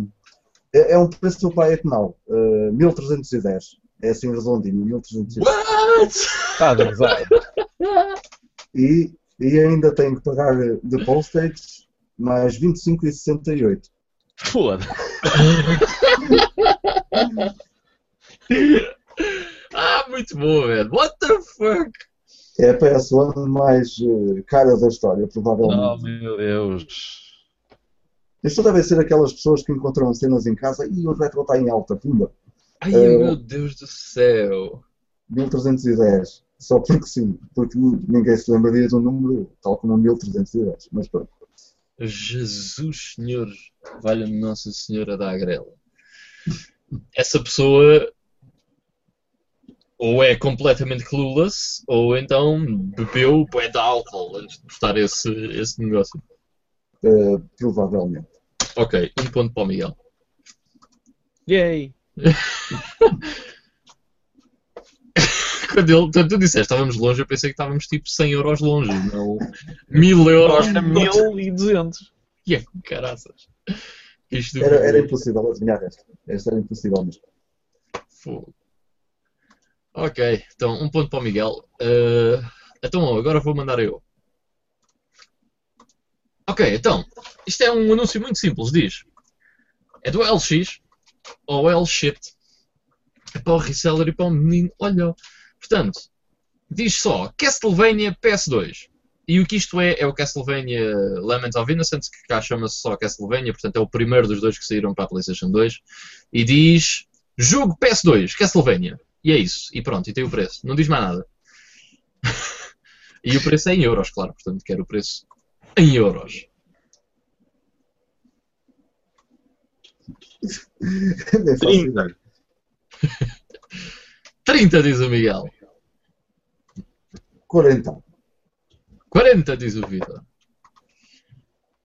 É, é um preço do pai Etenal. Uh, 1310. É assim redondinho, 1310. What? Está gozar. E, e ainda tenho que pagar de postage mais 25,68. Foda. Ah, muito bom, velho. What the fuck? É a PS1 mais eh, cara da história, Oh, provavelmente. meu Deus. Isto deve ser aquelas pessoas que encontram cenas em casa e o retro está em alta, pumba. Ai, Eh, meu Deus do céu. 1310. Só porque sim, porque ninguém se lembraria do número tal como 1310. Mas pronto. Jesus Senhor, valha-me Nossa Senhora da Agrela. Essa pessoa ou é completamente clueless, ou então bebeu bué de álcool antes de postar esse, esse negócio. Eh, provavelmente. Ok, um ponto para o Miguel. Yay. Quando, ele, quando tu disseste estávamos longe, eu pensei que estávamos tipo 100 euros longe, não 1000 euros. Era 1200. E é com caraças. Isto Era, era impossível adivinhar esta. Esta era impossível mesmo. Fogo. Ok, então um ponto para o Miguel. Eh, então agora vou mandar eu. Ok, então, isto é um anúncio muito simples, diz. É do LX ou L-Shit. É para o reseller e para o menino. Olha, portanto, diz só Castlevania PS2. E o que isto é, é o Castlevania Lament of Innocence, que cá chama-se só Castlevania, portanto é o primeiro dos dois que saíram para a PlayStation 2. E diz Jogo PS2, Castlevania. E é isso. E pronto, e tem o preço. Não diz mais nada. e o preço é em euros, claro. Portanto, quero o preço em euros. Nem faço ideia. 30, diz o Miguel. 40. 40, diz o Vitor.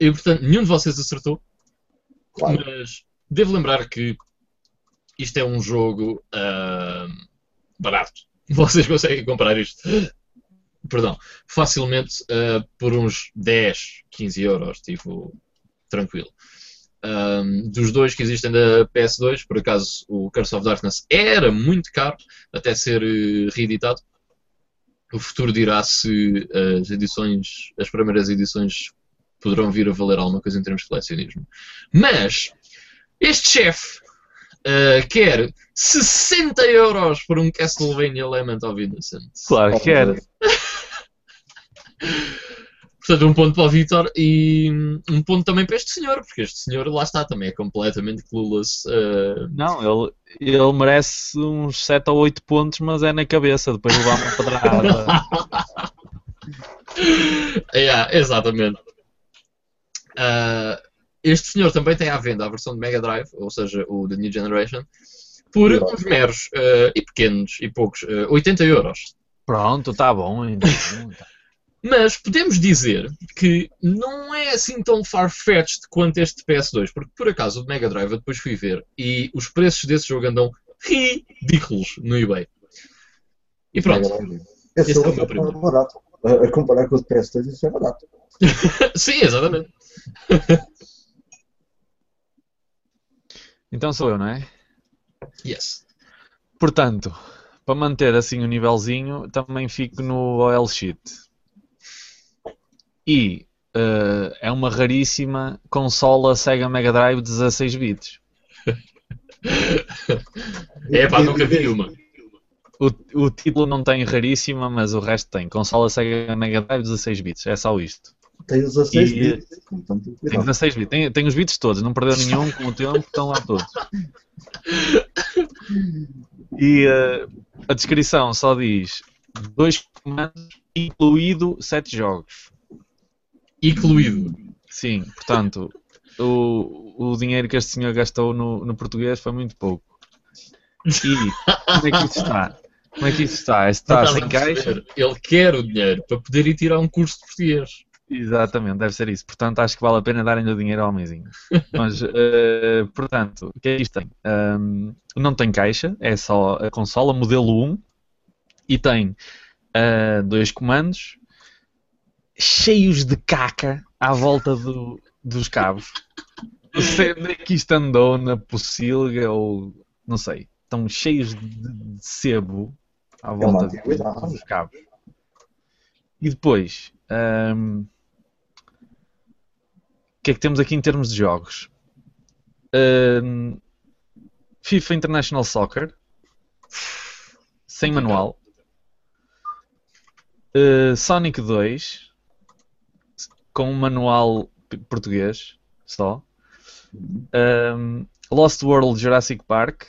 E portanto, nenhum de vocês acertou. Claro. Mas devo lembrar que isto é um jogo ahm, barato. Vocês conseguem comprar isto, perdão, facilmente ah, por uns 10, 15 euros, tipo, tranquilo. Ahm, dos dois que existem da PS2, por acaso o Curse of Darkness era muito caro até ser eh, reeditado. O futuro dirá se as edições, as primeiras edições poderão vir a valer alguma coisa em termos de colecionismo. Mas este chefe uh, quer 60 euros por um Castlevania Lament of Innocence. Claro que era. Portanto, um ponto para o Vitor e um ponto também para este senhor, porque este senhor, lá está, também é completamente clueless. uh, Não, ele, ele merece uns 7 ou 8 pontos, mas é na cabeça, depois levar uma pedrada. yeah, exatamente. Uh, este senhor também tem à venda a versão de Mega Drive, ou seja, o da New Generation, por uns meros uh, e pequenos e poucos, uh, 80 euros. Pronto, está bom. Então. Mas podemos dizer que não é assim tão far-fetched quanto este PS2, porque por acaso o de Mega Drive eu depois fui ver e os preços desse jogo andam ridículos no eBay. E pronto, Esse Esse é o meu é primeiro. barato. A, comparar com o PS2, isso é barato. sim, exatamente. Então sou eu, não é? Yes. Portanto, para manter assim o nívelzinho, também fico no OL Sheet. E eh, é uma raríssima consola Sega Mega Drive 16 bits. É pá, nunca vi uma. O, o título não tem raríssima, mas o resto tem. Consola Sega Mega Drive 16 bits. É só isto. Tem 16 E- bits. Então, tem Tem cuidado. 16 bits. Tem, tem os bits todos. Não perdeu nenhum com o tempo. Estão lá todos. E eh, a descrição só diz dois comandos, incluído sete jogos. Incluído. Sim, portanto, o, o dinheiro que este senhor gastou no, no português foi muito pouco. E como é que isso está? Como é que isso está? Está sem caixa? Ele quer o dinheiro para poder ir tirar um curso de português. Exatamente, deve ser isso. Portanto, acho que vale a pena darem o dinheiro ao homenzinho. Mas, eh, portanto, o que é que isto tem? Ahm, não tem caixa, é só a consola, modelo 1, e tem ah, dois comandos cheios de caca à volta do- dos cabos. Não sei onde é que isto andou, na pocilga ou não sei. Estão cheios de, de sebo à É volta dos cabos. E depois, ahm, o que é que temos aqui em termos de jogos? Ahm, FIFA International Soccer, sem manual. Uh, Sonic 2, com um manual português só. Um, Lost World Jurassic Park,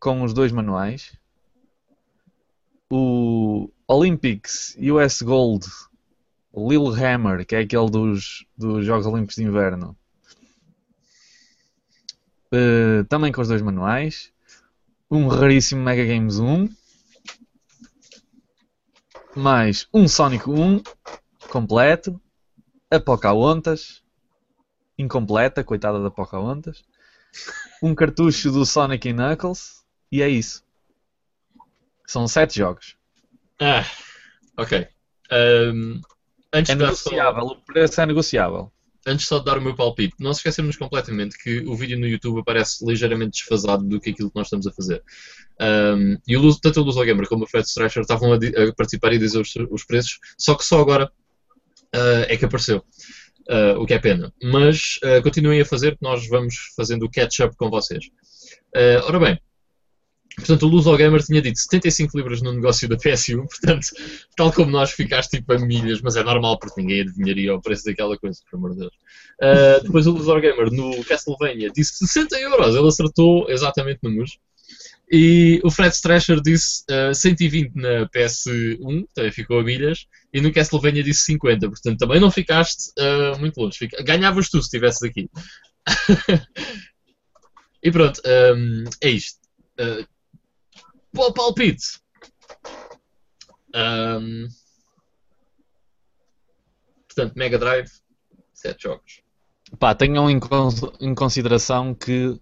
com os dois manuais. O Olympics US Gold Lillehammer, que é aquele dos, dos Jogos Olímpicos de Inverno. Uh, também com os dois manuais. Um raríssimo Mega Games 1. Mais um Sonic 1 completo. A Pocahontas incompleta, coitada da Pocahontas. Um cartucho do Sonic e Knuckles. E é isso. São sete jogos. Ah, ok. Ahm, antes, É de dar só, negociável, o preço é negociável. antes só de dar o meu palpite, não se esquecemos completamente que o vídeo no YouTube aparece ligeiramente desfasado do que aquilo que nós estamos a fazer. Ahm, e o tanto o Luz Gamer como o Fred Stretcher estavam a, a participar e a dizer os, os preços, só que só agora ah, é que apareceu. Ah, o que é pena. Mas ah, continuem a fazer, que nós vamos fazendo o catch-up com vocês. Ah, ora bem, portanto, o Luz Gamer tinha dito 75 libras no negócio da PS1, portanto, tal como nós ficaste tipo a milhas, mas é normal porque ninguém adivinharia o preço daquela coisa, por amor de Deus. Depois o Luz Gamer no Castlevania disse 60 euros, ele acertou exatamente números. E o Fred Strescher disse ah, 120 na PS1, também ficou a milhas, e no Castlevania disse 50, portanto também não ficaste ah, muito longe. Fica- Ganhavas tu se estivesses aqui. e pronto, ahm, é isto. Pô, palpite! Ahm, portanto, Mega Drive, 7 jogos. Pá, tenham em, con- em consideração que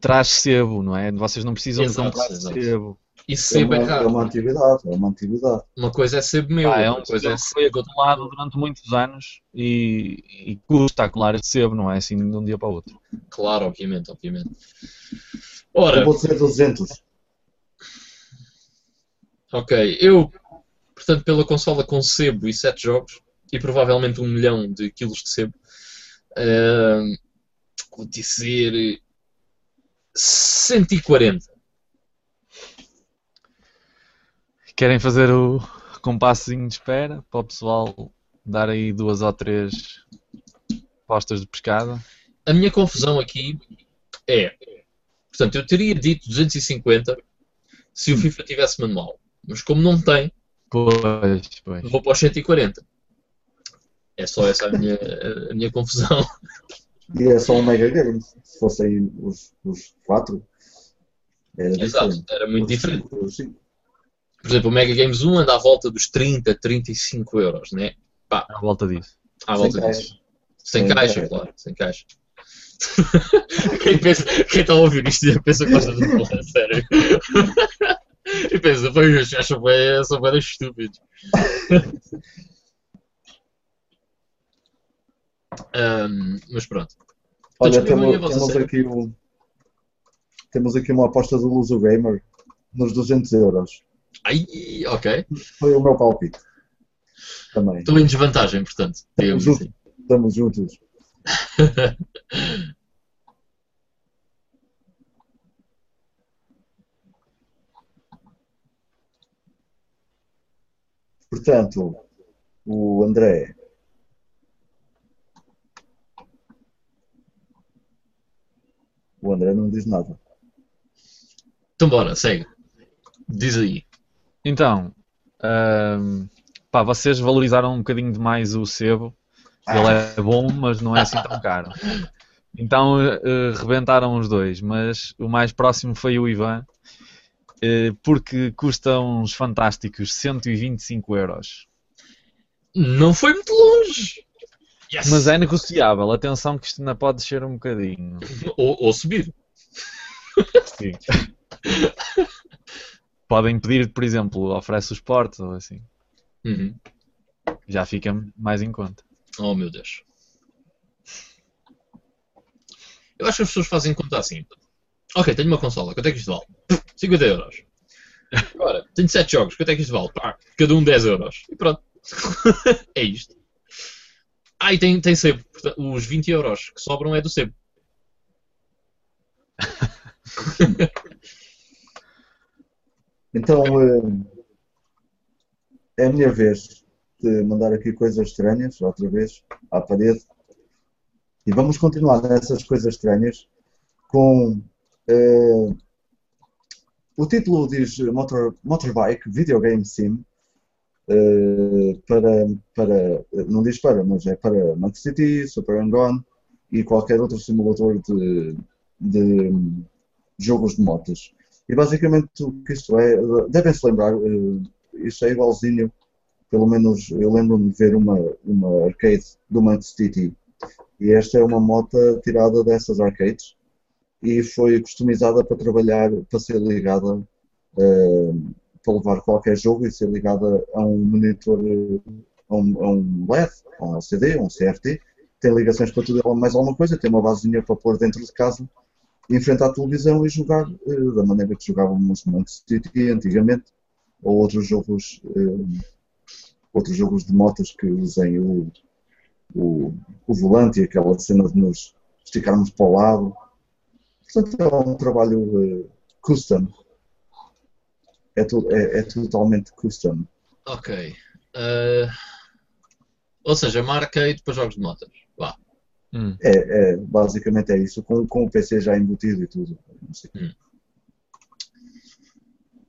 traz sebo, não é? Vocês não precisam Exato, de comprar exato. sebo. Isso É sempre uma, é é raro. uma antiguidade, é uma antiguidade. Uma coisa é ser meu, Pá, é um outra coisa é sebo foi ser. acumulado durante muitos anos e, e custa acumular este sebo, não é assim de um dia para o outro. Claro, obviamente, obviamente. Eu Ora, vou dizer 200. ok, eu, portanto, pela consola com sebo e 7 jogos, e provavelmente um milhão de quilos de sebo, ahm, vou dizer 140. Querem fazer o compassozinho de espera para o pessoal dar aí duas ou três postas de pescada? A minha confusão aqui é, portanto, eu teria dito 250 se o FIFA tivesse manual, mas como não tem, Pois, pois. vou para os 140. É só essa a minha, a minha confusão. E é só um Mega Game. Se fossem os, os quatro, era Exato, diferente. era muito Os diferente. cinco, os cinco. Por exemplo, o Mega Games 1 anda à volta dos 30, 35 euros, né? À volta disso. À Sem volta caixa. disso. Sem Sem caixa, caixa. claro, sem caixa. quem, pensa, quem está a ouvir isto já pensa que nós estamos a falar a sério. e pensa, foi os gajos são bem estúpidos. Ahm, mas pronto. Olha, Descrevam aí a temos, temos aqui o, temos aqui uma aposta do Luso Gamer nos 200 euros. Ai, ok. Foi o meu palpite. Também. Estou em desvantagem, portanto. digamos Estamos assim. Estamos juntos. Portanto, o André. O André não diz nada. Então bora, segue. Diz aí. Então, ahm, pá, vocês valorizaram um bocadinho demais o sebo. Ele é bom, mas não é assim tão caro. Então, eh, rebentaram os dois, mas o mais próximo foi o Ivan, eh, porque custa uns fantásticos 125 euros. Não foi muito longe. Yes. Mas é negociável, atenção que isto ainda pode descer um bocadinho. Ou, ou subir. Sim. Podem pedir, por exemplo, oferece o esporte ou assim. Uhum. Já fica mais em conta. Oh meu Deus. Eu acho que as pessoas fazem conta assim. Ok, tenho uma consola, quanto é que isto vale? 50 euros. Agora, tenho 7 jogos, quanto é que isto vale? Pá, cada um 10 euros. E pronto. é isto. Ah, e tem, tem sebo. Portanto, os 20 euros que sobram é do sebo. Então, eh, é a minha vez de mandar aqui coisas estranhas, outra vez, à parede. E vamos continuar nessas coisas estranhas com. eh, o título diz Motor, Motorbike Video Game Sim. Eh, para, para. Não diz para, mas é para Max City, Super Hang-On e qualquer outro simulador de, de jogos de motas. E basicamente o que isto é, devem-se lembrar, eh, isto é igualzinho, pelo menos eu lembro-me de ver uma, uma arcade do Max City. E esta é uma moto tirada dessas arcades e foi customizada para trabalhar, para ser ligada, eh, para levar qualquer jogo e ser ligada a um monitor, eh, a um, a um LED, a um LCD, a um CRT. Tem ligações para tudo mais alguma coisa, tem uma basezinha para pôr dentro de casa em frente à televisão e jogar eh, da maneira que jogávamos no City antigamente, ou outros jogos, eh, outros jogos de motas que usem o, o, o volante e aquela cena de nos esticarmos para o lado. Portanto, é um trabalho eh, custom. É, tu- é- é totalmente custom. Ok. Eh, ou seja, uma arcade para jogos de motas. Vá. Hum. É, é- basicamente é isso, com, com o PC já embutido e tudo. Não sei.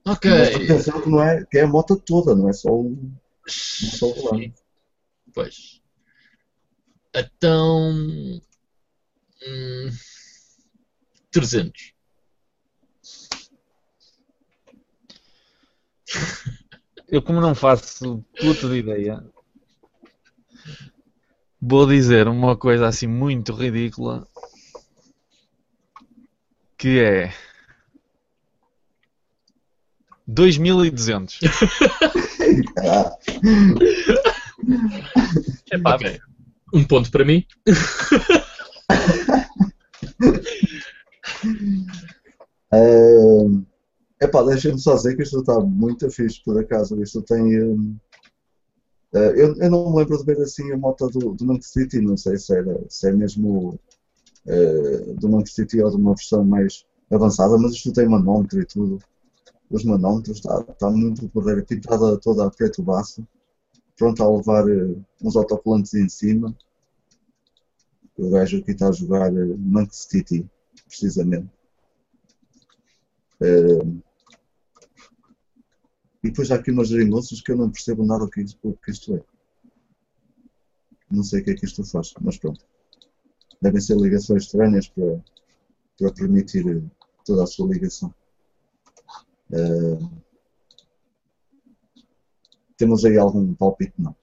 Ok. Mas atenção que, não é, que é a moto toda, não é só o, é só o volante. Pois. Então. hum, 300. Eu, como não faço puta de ideia, vou dizer uma coisa assim muito ridícula que é 2200. Ah, Epá, Ok. Um ponto para mim. Uh, epá, deixa-me só dizer que isto está muito fixe, por acaso. Isto tem. um, uh, eu, eu não me lembro de ver assim a moto do, do Manchester City, não sei se, era, se é mesmo uh, do Manchester City ou de uma versão mais avançada, mas isto tem manómetro e tudo. Os manómetros está tá muito poder, pintada toda a preto baço, pronta a levar uh, uns autocolantes em cima. O gajo aqui está a jogar Manchester City, precisamente. E depois há aqui umas geringonças que eu não percebo nada o que, isto- o que isto é. Não sei o que é que isto faz, mas pronto. Devem ser ligações estranhas para, para permitir eh, toda a sua ligação. Uh, temos aí algum palpite? Não.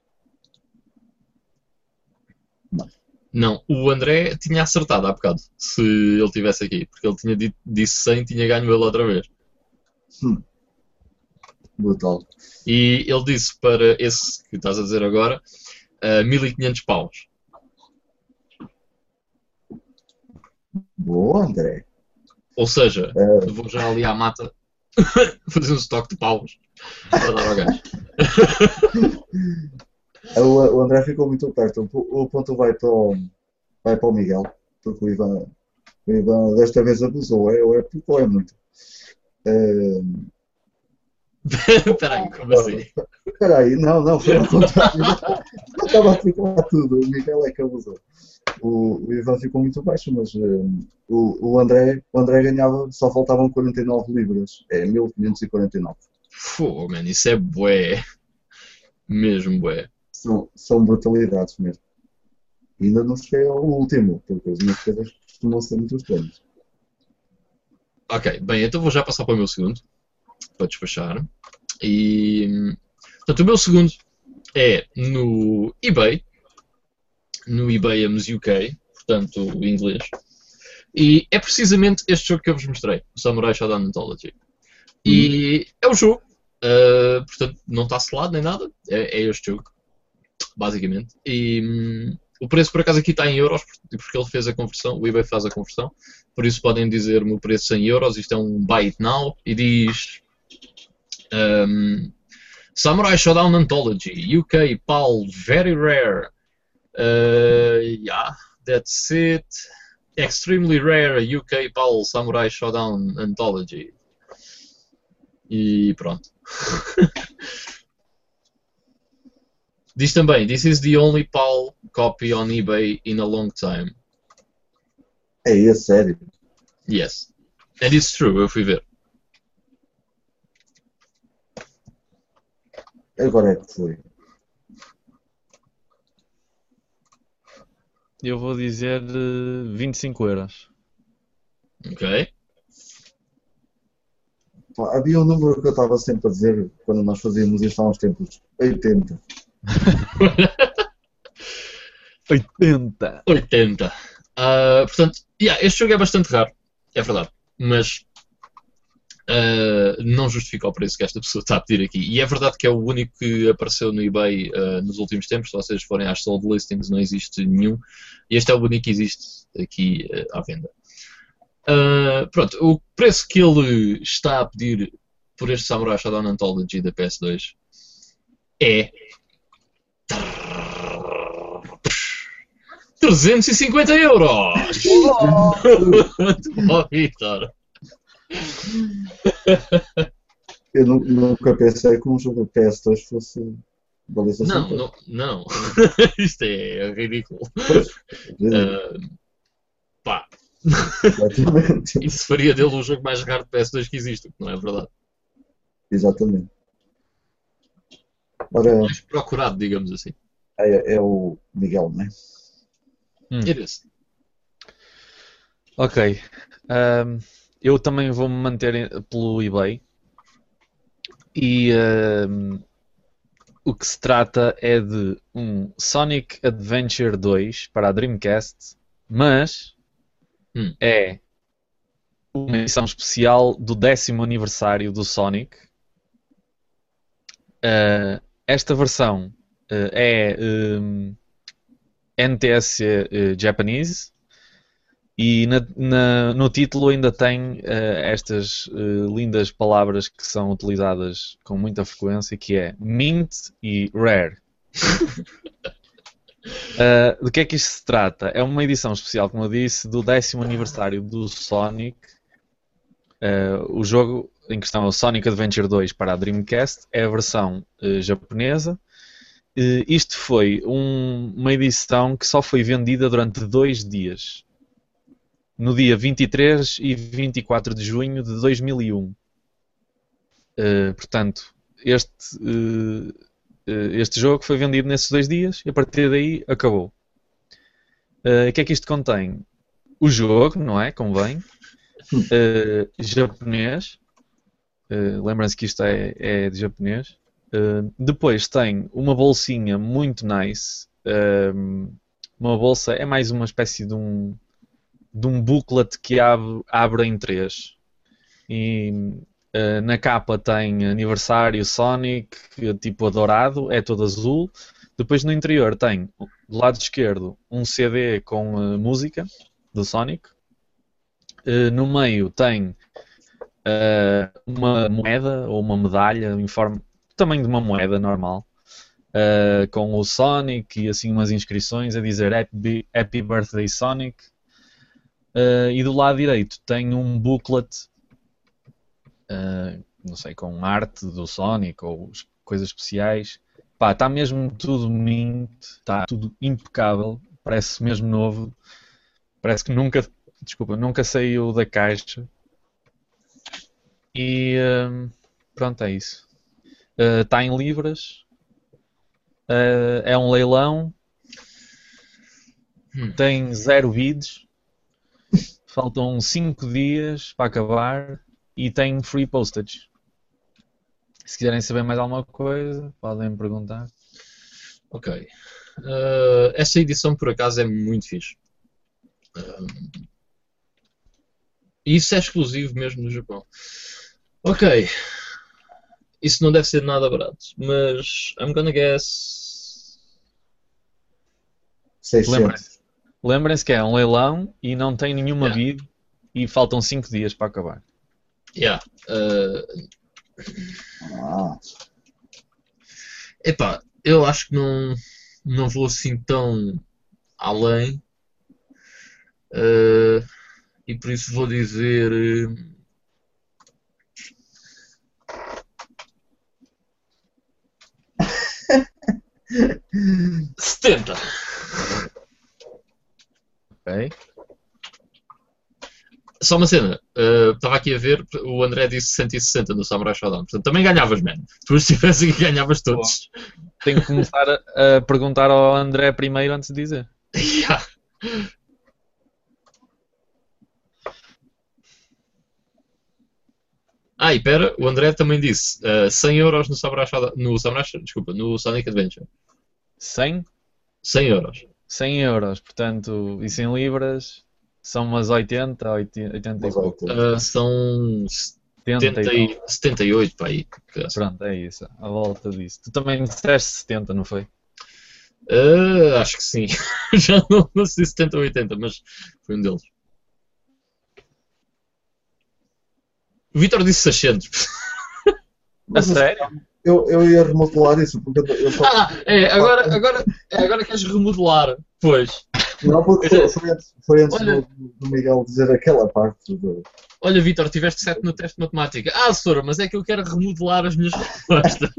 Não, o André tinha acertado há bocado, se ele estivesse aqui, porque ele tinha dito, disse 100 tinha ganho ele outra vez. Brutal. E ele disse para esse que estás a dizer agora, uh, 1500 paus. Boa, André. Ou seja, Eh, vou já ali à mata fazer um estoque de paus para dar ao gajo. o, André ficou muito perto. O, o ponto vai para o, vai para o Miguel, porque o Ivan, o Ivan desta vez abusou, é, ou é pouco ou é muito. Eh, Espera aí, como assim? Espera aí, não, não, foi ao contrário. Não estava a ficar tudo, o Miguel é que abusou. O, o Ivan ficou muito baixo, mas eh, o, o, André, o André ganhava, só faltavam 49 libras, é 1549. Fogo, man, isso é bué. Mesmo bué. São, são brutalidades mesmo. Ainda não cheguei ao último, porque as minhas coisas costumam ser muito estranhas. Ok, bem, então vou já passar para o meu segundo, para despachar. E, portanto, o meu segundo é no eBay, no eBay Amos UK, portanto, em inglês. E é precisamente este jogo que eu vos mostrei, o Samurai Shodown Anthology. E é o jogo, uh, portanto, não está selado nem nada, é, é este jogo, basicamente. E hum, o preço, por acaso, aqui está em euros, porque ele fez a conversão, o eBay faz a conversão. Por isso podem dizer-me o preço em euros, isto é um buy it now, e diz um, Samurai Shodown Anthology, UK, PAL, very rare. Uh, yeah, that's it. Extremely rare UK PAL Samurai Shodown Anthology. E pronto. Diz também, this is the only PAL copy on eBay in a long time. É, é sério. Yes. And it's true, eu fui ver. Agora é que foi. Eu vou dizer eh, 25 euros. Ok? Pá, Havia um número que eu estava sempre a dizer quando nós fazíamos isto há uns tempos. 80. 80! 80. Ah, portanto, yeah, este jogo é bastante raro, é verdade, mas ah, não justifica o preço que esta pessoa está a pedir aqui. E é verdade que é o único que apareceu no eBay ah, nos últimos tempos. Se vocês forem às sold listings, não existe nenhum. E este é o único que existe aqui ah, à venda. Ah, pronto, o preço que ele está a pedir por este Samurai Shodown Anthology da PS2 é 350 euros! Muito bom, Vitor. Eu nu- nunca pensei que um jogo de PS2 fosse assim. Não, não, não. Isto é ridículo. Sim, Ah, pá, Exatamente. isso faria dele o jogo mais raro de PS2 que existe, não é verdade. Exatamente. Ora, Mais procurado, digamos assim. é, é o Miguel, não é? It is. Ok. Ahm, eu também vou-me manter em- pelo eBay. E ahm, o que se trata é de um Sonic Adventure 2 para a Dreamcast, mas Hum. é uma edição especial do décimo aniversário do Sonic. Ah, esta versão ah, é hum, NTSC eh, Japanese e na- na- no título ainda tem eh, estas eh, lindas palavras que são utilizadas com muita frequência que é mint e rare. Eh, do que é que isto se trata? É uma edição especial, como eu disse, do décimo aniversário do Sonic. O jogo em questão é o Sonic Adventure 2 para a Dreamcast, é a versão japonesa. Isto foi um- uma edição que só foi vendida durante dois dias. No dia 23 e 24 de junho de 2001. Eh, portanto, este, eh, este jogo foi vendido nesses dois dias e a partir daí acabou. O que é que isto contém? O jogo, não é? Convém. Japonês. Eh, Lembrem-se que isto é, é de japonês. Uh, depois tem uma bolsinha muito nice. Um, uma bolsa é mais uma espécie de um, de um booklet que abre, abre em três. E uh, na capa tem aniversário Sonic, tipo dourado, é todo azul. Depois no interior tem, do lado esquerdo, um CD com uh, música do Sonic. Uh, no meio tem uma moeda ou uma medalha em forma tamanho de uma moeda normal. Uh, com o Sonic e assim umas inscrições a dizer Happy, Happy Birthday Sonic. E do lado direito tem um booklet, não sei, com arte do Sonic ou coisas especiais. Pá, está mesmo tudo mint, está tudo impecável, parece mesmo novo. Parece que nunca, desculpa, nunca saiu da caixa. E uh, pronto, é isso. Está uh, em libras. Uh, é um leilão. Hum. Tem zero bids. Faltam 5 dias para acabar. E tem free postage. Se quiserem saber mais alguma coisa, podem perguntar. Ok. Uh, essa edição, por acaso, é muito fixe. Uh, isso é exclusivo mesmo no Japão. Ok. Isso não deve ser nada barato, mas I'm gonna guess. 600. Lembrem-se que é um leilão e não tem nenhuma yeah. bid e faltam 5 dias para acabar. Yeah. Uh... Ah. Epá, eu acho que não não vou assim tão além. Uh, e por isso vou dizer. Uh, setenta. Ok. Só uma cena, estava uh, aqui a ver, o André disse 160 no Samurai Shodown, portanto também ganhavas, man. Tu se tivesse aqui ganhavas todos. Tenho que começar a, a, perguntar ao André primeiro antes de dizer. Yeah. Ah, e pera, o André também disse uh, 100 euros no Samurai Shodown, no Samurai, desculpa, no Sonic Adventure. 100? 100 euros. 100 euros, portanto, isso em libras são umas 80, 80, 80 e pouco. Uh, são 70 e, 78 para aí. Pronto, é isso. A volta disso. Tu também disseste 70, não foi? Uh, acho que sim. Já não, não sei 70 ou 80, mas foi um deles. O Vitor disse 600. A sério? Eu, eu ia remodelar isso. Porque eu só... Ah, é, agora, agora, é, agora queres remodelar. Pois. Não, porque foi, foi antes, foi antes Olha, do, do, Miguel dizer aquela parte. Do... Olha, Vitor, tiveste 7 no teste de matemática. Ah, Sora, mas é que eu quero remodelar as minhas respostas.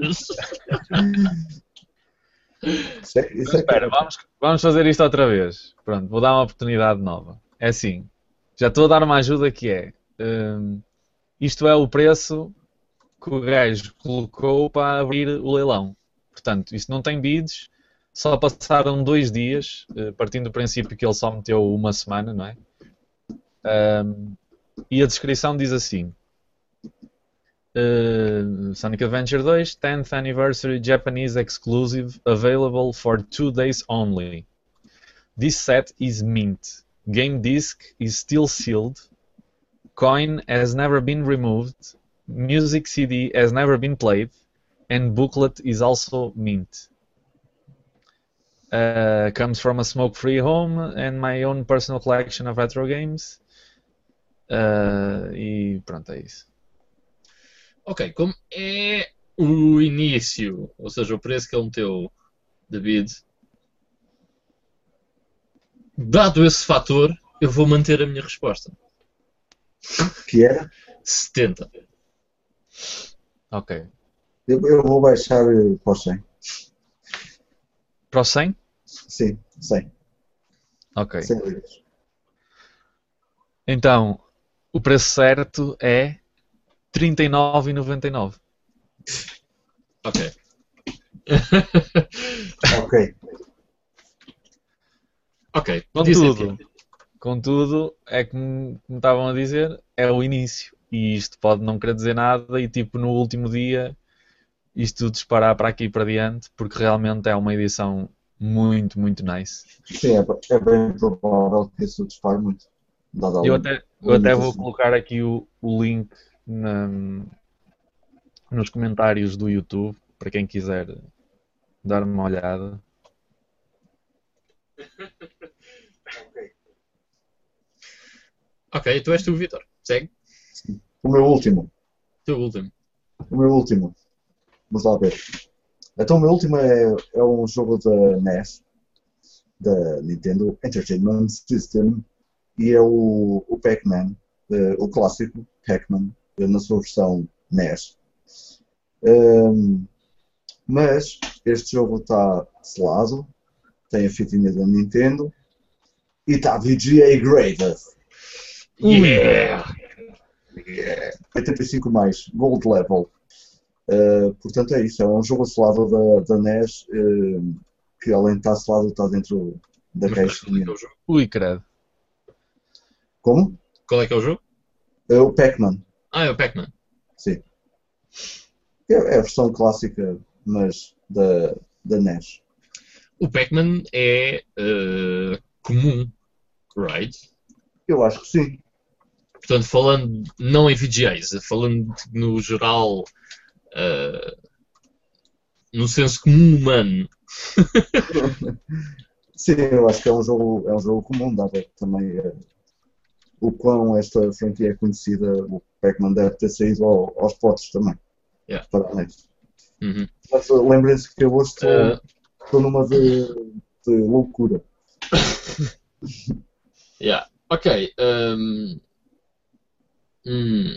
isso é, isso é espera, vamos, vamos fazer isto outra vez. Pronto, vou dar uma oportunidade nova. É assim, já estou a dar uma ajuda que é. Hum, isto é o preço que o gajo colocou para abrir o leilão. Portanto, isto não tem bids, só passaram dois dias, eh, partindo do princípio que ele só meteu uma semana, não é? Um, e a descrição diz assim: uh, Sonic Adventure 2 10th Anniversary Japanese Exclusive Available for two days only. This set is mint. Game disc is still sealed. Coin has never been removed. Music CD has never been played. And booklet is also mint. Uh, comes from a smoke-free home and my own personal collection of retro games. Uh, e pronto, é isso. Ok, como é o início, ou seja, o preço que ele meteu, David, dado esse fator, eu vou manter a minha resposta. Que era? 70. Ok. Eu, eu vou baixar para o 100. Para o 100? Sim, 100. Ok. 100 libras. Então, o preço certo é 39,99. Ok. ok. Ok. Contudo, contudo, é como me estavam a dizer, é o início. E isto pode não querer dizer nada e tipo no último dia isto disparar para aqui e para diante, porque realmente é uma edição muito, muito nice. Sim, é, é bem provável que isso dispare muito. Eu até, eu até vou colocar aqui o, o link na, nos comentários do YouTube para quem quiser dar uma olhada. Ok, tu és tu, Vitor. Segue. O meu último. Tu último. O meu último. Vamos lá ver. Então o meu último é, é um jogo da NES, da Nintendo Entertainment System, e é o, o Pac-Man, eh, o clássico Pac-Man, eh, na sua versão NES. Ehm, mas este jogo está selado, tem a fitinha da Nintendo e está VGA graded. Yeah! 85 mais, Gold Level. Uh, portanto é isso, é um jogo selado da, da NES uh, que além de estar selado está dentro da Mas qual é que é o jogo? Ui, credo. Como? Qual é que é o jogo? É o Pac-Man, Ah, é o Pac-Man. sim. É, é a versão clássica, mas da, da NES. O Pac-Man é eh, comum, right? Eu acho que sim. Portanto, falando não em VGAs, falando no geral, eh, no senso comum humano, Sim, eu acho que é um jogo, é um jogo comum, dado também eh, o quão esta franquia é conhecida, o Pac-Man deve ter saído ao- aos potes também. Yeah. Para a NES. Uhum. Mas uh, lembrem-se que eu hoje estou, Eh, estou numa de, de loucura. Yeah. Ok. Um... Hum.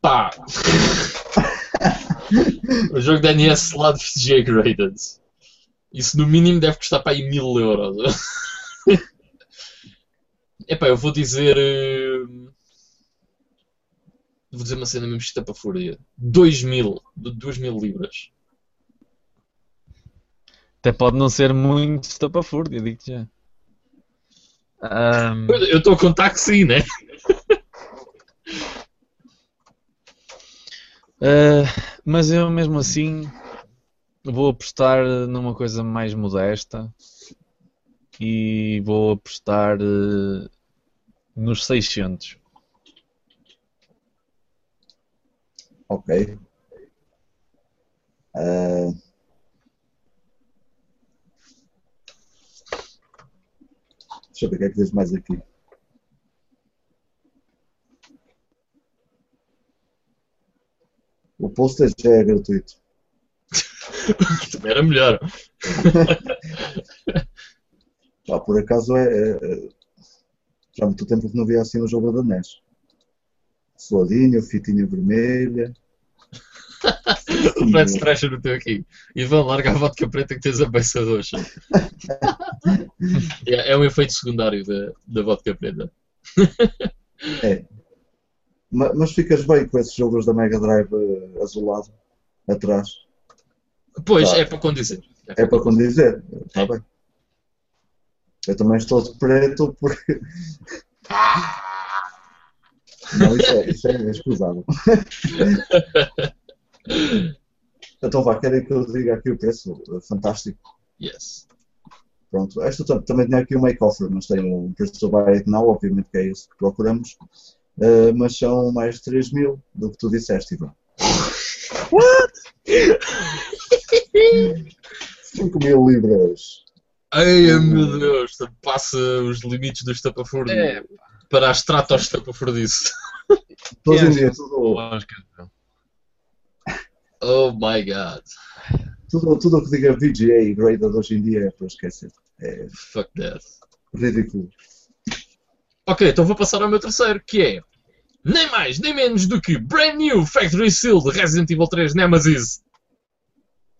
Pá. o jogo da NES lá de VGA Graded. Isso no mínimo deve custar para aí mil euros. Epá, eu vou dizer. hum, Vou dizer uma cena mesmo chita para fúria. 2 mil. 2 mil libras. Até pode não ser muito estapafúrdio, eu digo-te já. Ahm, Eu estou a contar que sim, né? ah, mas eu mesmo assim vou apostar numa coisa mais modesta e vou apostar eh, nos 600. Ok. Ah, deixa eu ver o que é que diz mais aqui. O postage é gratuito. Também era melhor. Pá, por acaso é, é- é- Já há muito tempo que não via assim um jogo da NES. Soladinho, fitinha vermelha. O Fred Thrasher no teu aqui. Ivan, larga a vodka preta que tens a beça doce. é, é um efeito secundário da, da vodka preta. Ma- Mas ficas bem com esses jogos da Mega Drive eh, azulado atrás. Pois, Tá. é para condizer. É para condizer. Está bem. Eu também estou de preto porque. Não, isso é, isso é. então vá, querem que eu diga aqui o preço? Fantástico. Yes. Pronto, esta tam- também tinha aqui um make-offer, mas tem um preço buy it now, obviamente que é esse que procuramos. Uh, mas são mais de 3 mil do que tu disseste, Ivan. What? 5 mil libras. Ai, Hum. meu Deus, passa os limites do estapafúrdio É. para a estratos estapafúrdice. Hoje em É, dia, sim. tudo, Oh my god. tudo, tudo o que diga VGA graded hoje em dia é para esquecer. É Fuck that. ridículo. Ok, então vou passar ao meu terceiro, que é nem mais nem menos do que Brand New Factory Seal de Resident Evil 3 Nemesis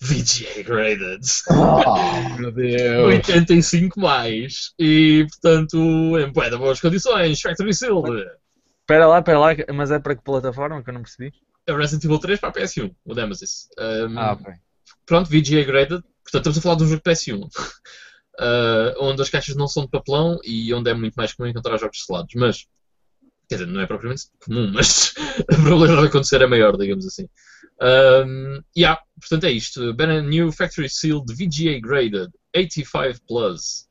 VGA Graded. Ah, Meu Deus. 85 mais. E portanto, em boas condições, Factory Seal. Espera lá, espera lá, mas é para que plataforma que eu não percebi? É Resident Evil 3 para a PS1, o Nemesis. Um, Ah, ok. Pronto, VGA Graded. Portanto, estamos a falar de um jogo de PS1. Uh, onde as caixas não são de papelão e onde é muito mais comum encontrar jogos selados. Mas, quer dizer, não é propriamente comum, mas a probabilidade de acontecer é maior, digamos assim. Um, yeah, portanto é isto. Brand New Factory Sealed VGA Graded 85 Plus.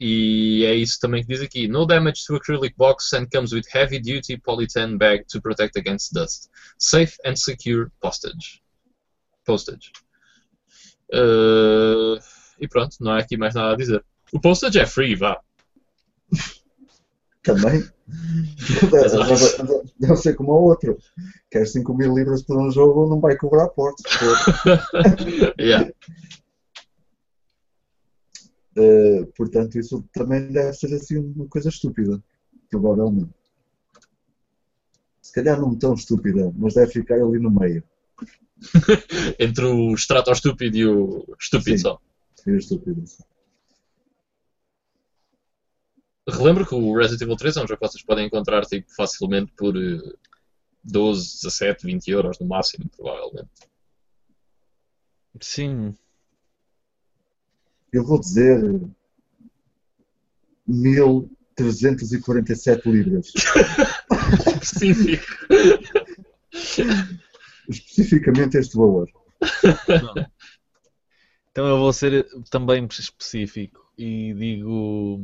E é isso também que diz aqui. No damage to acrylic box and comes with heavy duty polyethylene bag to protect against dust. Safe and secure postage. Postage. Uh, e pronto, não há aqui mais nada a dizer. O postage é free, vá. Também. Deve, deve ser como o outro. Quer 5 mil libras por um jogo, não vai cobrar portos. yeah. Uh, portanto, isso também deve ser assim uma coisa estúpida, provavelmente. Se calhar não tão estúpida, mas deve ficar ali no meio. Entre o extrato estúpido e o estúpido Sim. só. Estúpido. Relembro que o Resident Evil 3 é um jogo que vocês podem encontrar tipo, facilmente por eh, 12, 17, 20 euros no máximo, provavelmente. Sim. Eu vou dizer 1347 libras. Específico. Especificamente este valor. Então eu vou ser também específico e digo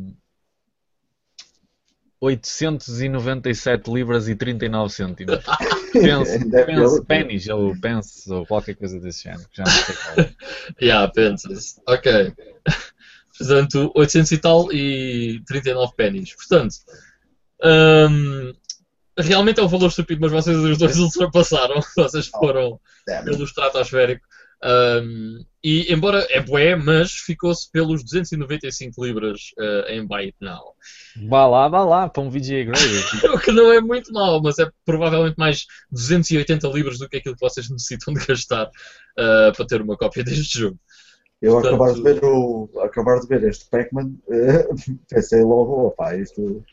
897 libras e 39 cêntimos. Penso, Ainda é penso pior. pennies ou pence ou qualquer coisa desse género. que Já não sei qual é. yeah, pensas. Ok. Portanto, 800 e tal e 39 pennies. Portanto, hum, realmente é um valor estúpido, mas vocês os dois ultrapassaram. Vocês foram pelo estratosférico. Um, e embora é bué, mas ficou-se pelos 295 libras uh, em Buy It Now. Vá lá, vá lá, para um VGA. O que não é muito mau, mas é provavelmente mais 280 libras do que aquilo que vocês necessitam de gastar uh, para ter uma cópia deste jogo. Eu Portanto- acabar de ver o, acabar de ver este Pac-Man, eh, pensei logo, opá, isto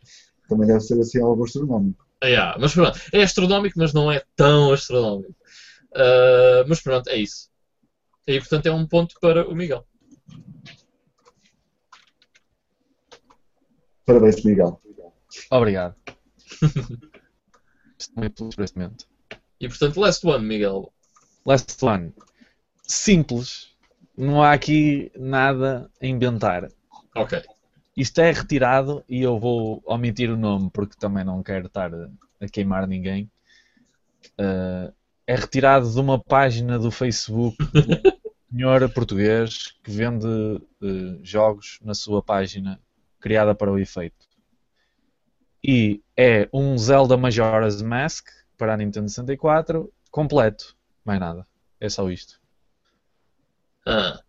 também deve ser assim algo astronómico. Ah, yeah, mas pronto, é astronómico, mas não é tão astronómico. Uh, mas pronto, é isso. E portanto é um ponto para o Miguel. Parabéns, Miguel. Obrigado. Muito pelo esclarecimento. E portanto, last one, Miguel. Last one. Simples. Não há aqui nada a inventar. Ok. Isto é retirado e eu vou omitir o nome porque também não quero estar a, a queimar ninguém. Uh, é retirado de uma página do Facebook de um senhor português que vende uh, jogos na sua página criada para o efeito. E é um Zelda Majora's Mask para a Nintendo 64 completo. Mais nada. É só isto. Ah,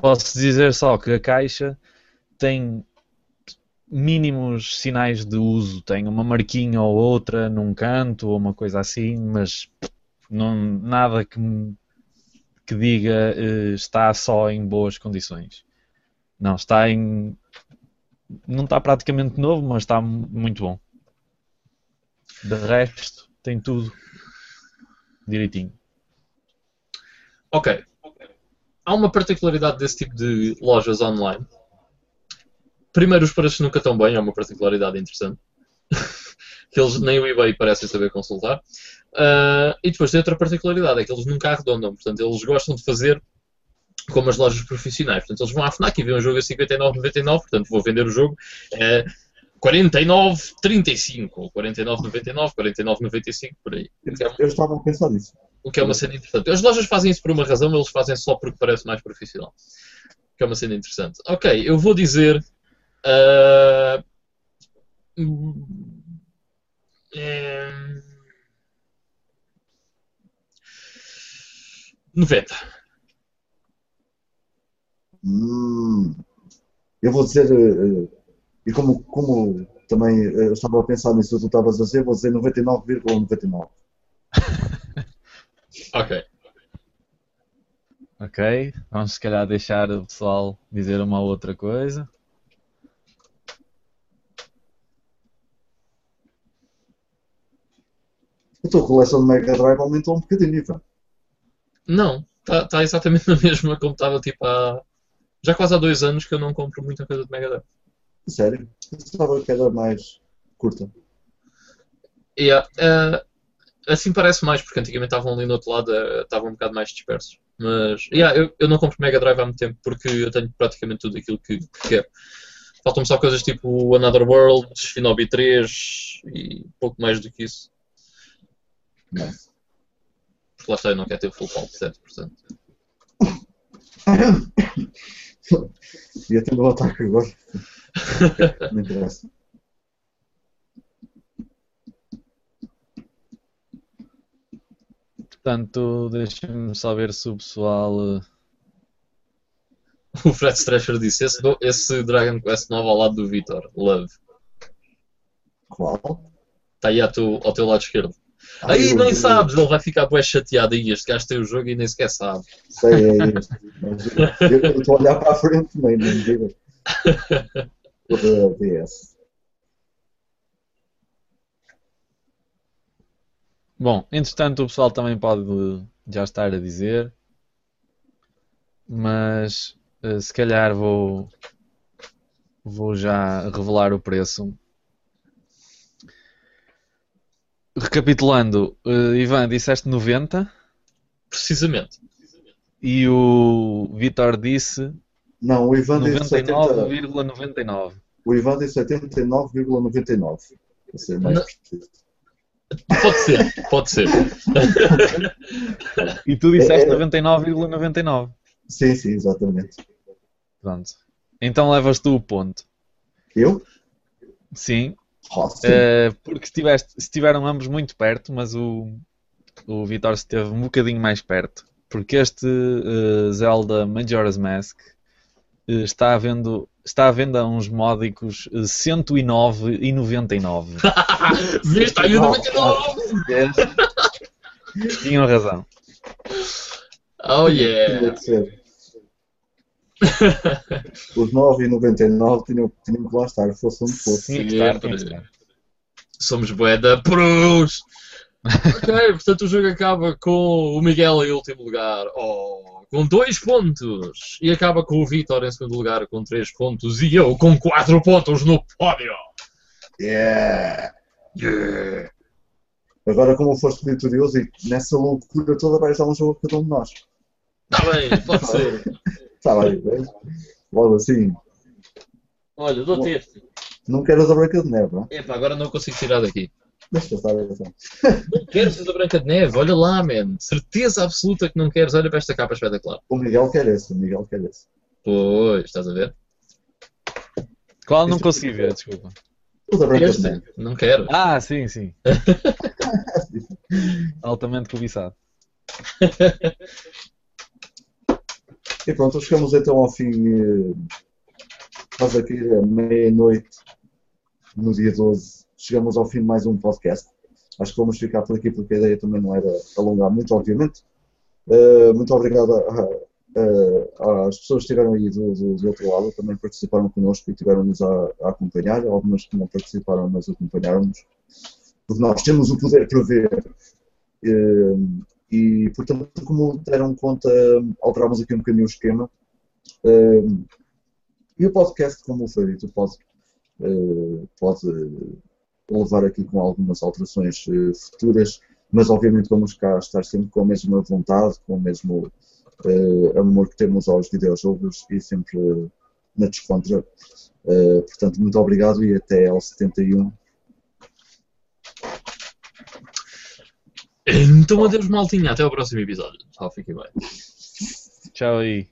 Posso dizer só que a caixa tem mínimos sinais de uso. Tem uma marquinha ou outra num canto ou uma coisa assim, mas não, nada que, que diga eh, está só em boas condições. Não, está em. Não está praticamente novo, mas está mu- muito bom. De resto, tem tudo direitinho. ok. Há uma particularidade desse tipo de lojas online. Primeiro, os preços nunca estão bem, é uma particularidade interessante. que eles nem o eBay parecem saber consultar. Ah, e depois tem outra particularidade, é que eles nunca arredondam. Portanto, eles gostam de fazer como as lojas profissionais. Portanto, eles vão à FNAC e vêem um jogo a 59,99, portanto, vou vender o jogo a 49,35 ou 49,99, 49,95, por aí. Que é Eu estava a pensar nisso. o que é uma cena interessante. As lojas fazem isso por uma razão, eles fazem só porque parece mais profissional. O que é uma cena interessante. Ok, eu vou dizer. ah, hum, em, 90. Hum, eu vou dizer, eh, eh, e como, como também eh, eu estava a pensar nisso que tu estavas a dizer, vou dizer 99,99. Ok. Ok, vamos se calhar deixar o pessoal dizer uma outra coisa. A tua coleção de Mega Drive aumentou um bocadinho, Ivan. Não, está tá exatamente na mesma como estava tipo há. Já quase há dois anos que eu não compro muita coisa de Mega Drive. Sério? Estava que era mais curta. Yeah, eh, assim parece mais, porque antigamente estavam ali no outro lado, eh, estavam um bocado mais dispersos. Mas yeah, eu, eu não compro Mega Drive há muito tempo porque eu tenho praticamente tudo aquilo que, que quero. Faltam-me só coisas tipo Another World, Shinobi 3 e pouco mais do que isso. Nice. Porque lá está, eu não quero ter full pulp 7%. Ia ter um ataque agora. Não interessa. Portanto, deixem-me só ver se o pessoal. eh, O Fred Stresher disse: esse, esse Dragon Quest novo ao lado do Vitor, Love. Qual? Está aí ao teu, ao teu lado esquerdo. Aí eu- nem eu- sabes, ele vai ficar bué chateado aí. Este gajo tem o jogo e nem sequer sabe. Sei, é este. Mas eu estou a olhar para a frente, nem nem me digas. O DS. Bom, entretanto, o pessoal também pode já estar a dizer, mas eh, se calhar vou, vou já revelar o preço. Recapitulando, eh, Ivan, disseste 90 Precisamente. e o Vitor disse Não, o Ivan disse 70 99,99. O Ivan disse 79,99. Para ser mais Não. preciso. Pode ser, pode ser. E tu disseste É, é. 99,99. Sim, sim, exatamente. Pronto. Então levas tu o ponto. Eu? Sim, Eh, porque estiveste, estiveram ambos muito perto, mas o, o Vitor esteve um bocadinho mais perto. Porque este eh, Zelda Majora's Mask eh, está, à vendo, está à venda a uns módicos eh, 109,99. Viste? Aí o 99! Tinham razão. Oh yeah! Os 9,99 tinham, tinham que lá estar, fosse onde fosse. Que estar, estar. Somos bué da pros! ok, portanto o jogo acaba com o Miguel em último lugar, oh, com dois pontos. E acaba com o Vitor em segundo lugar com três pontos e eu com quatro pontos no pódio. Yeah! Yeah. Agora, como foste vitorioso e nessa loucura toda, vais dar um jogo a cada um de nós. Tá bem, pode ser. Vês? Logo assim. Olha, dou-te este. Não queres a Branca de Neve, não? é? Epá, agora não consigo tirar daqui. Deixa eu estar. Não queres a Branca de Neve? Olha lá, man. Certeza absoluta que não queres. Olha para esta capa espetacular. O Miguel quer esse, o Miguel quer esse. Pois, estás a ver? Qual não consegui ver, desculpa. Da Branca de? Neve. Não quero. Ah, sim, sim. Altamente cobiçado. E pronto, chegamos então ao fim. eh, Quase aqui a meia-noite, no dia 12, chegamos ao fim de mais um podcast. Acho que vamos ficar por aqui porque a ideia também não era alongar muito, obviamente. Eh, muito obrigado às pessoas que estiveram aí do, do- do outro lado, também participaram connosco e estiveram-nos a, a acompanhar. Algumas que não participaram, mas acompanharam-nos. Porque nós temos o poder para ver. Eh, e, portanto, como deram conta, alterámos aqui um bocadinho o esquema. Eh, e o podcast, como foi dito, pode, eh, pode levar aqui com algumas alterações eh, futuras, mas obviamente vamos cá estar sempre com a mesma vontade, com o mesmo eh, amor que temos aos videojogos e sempre eh, na descontra. Eh, portanto, muito obrigado e até ao 71. Então adeus maltinha, até ao próximo episódio. Tchau, fiquem bem. Tchau aí.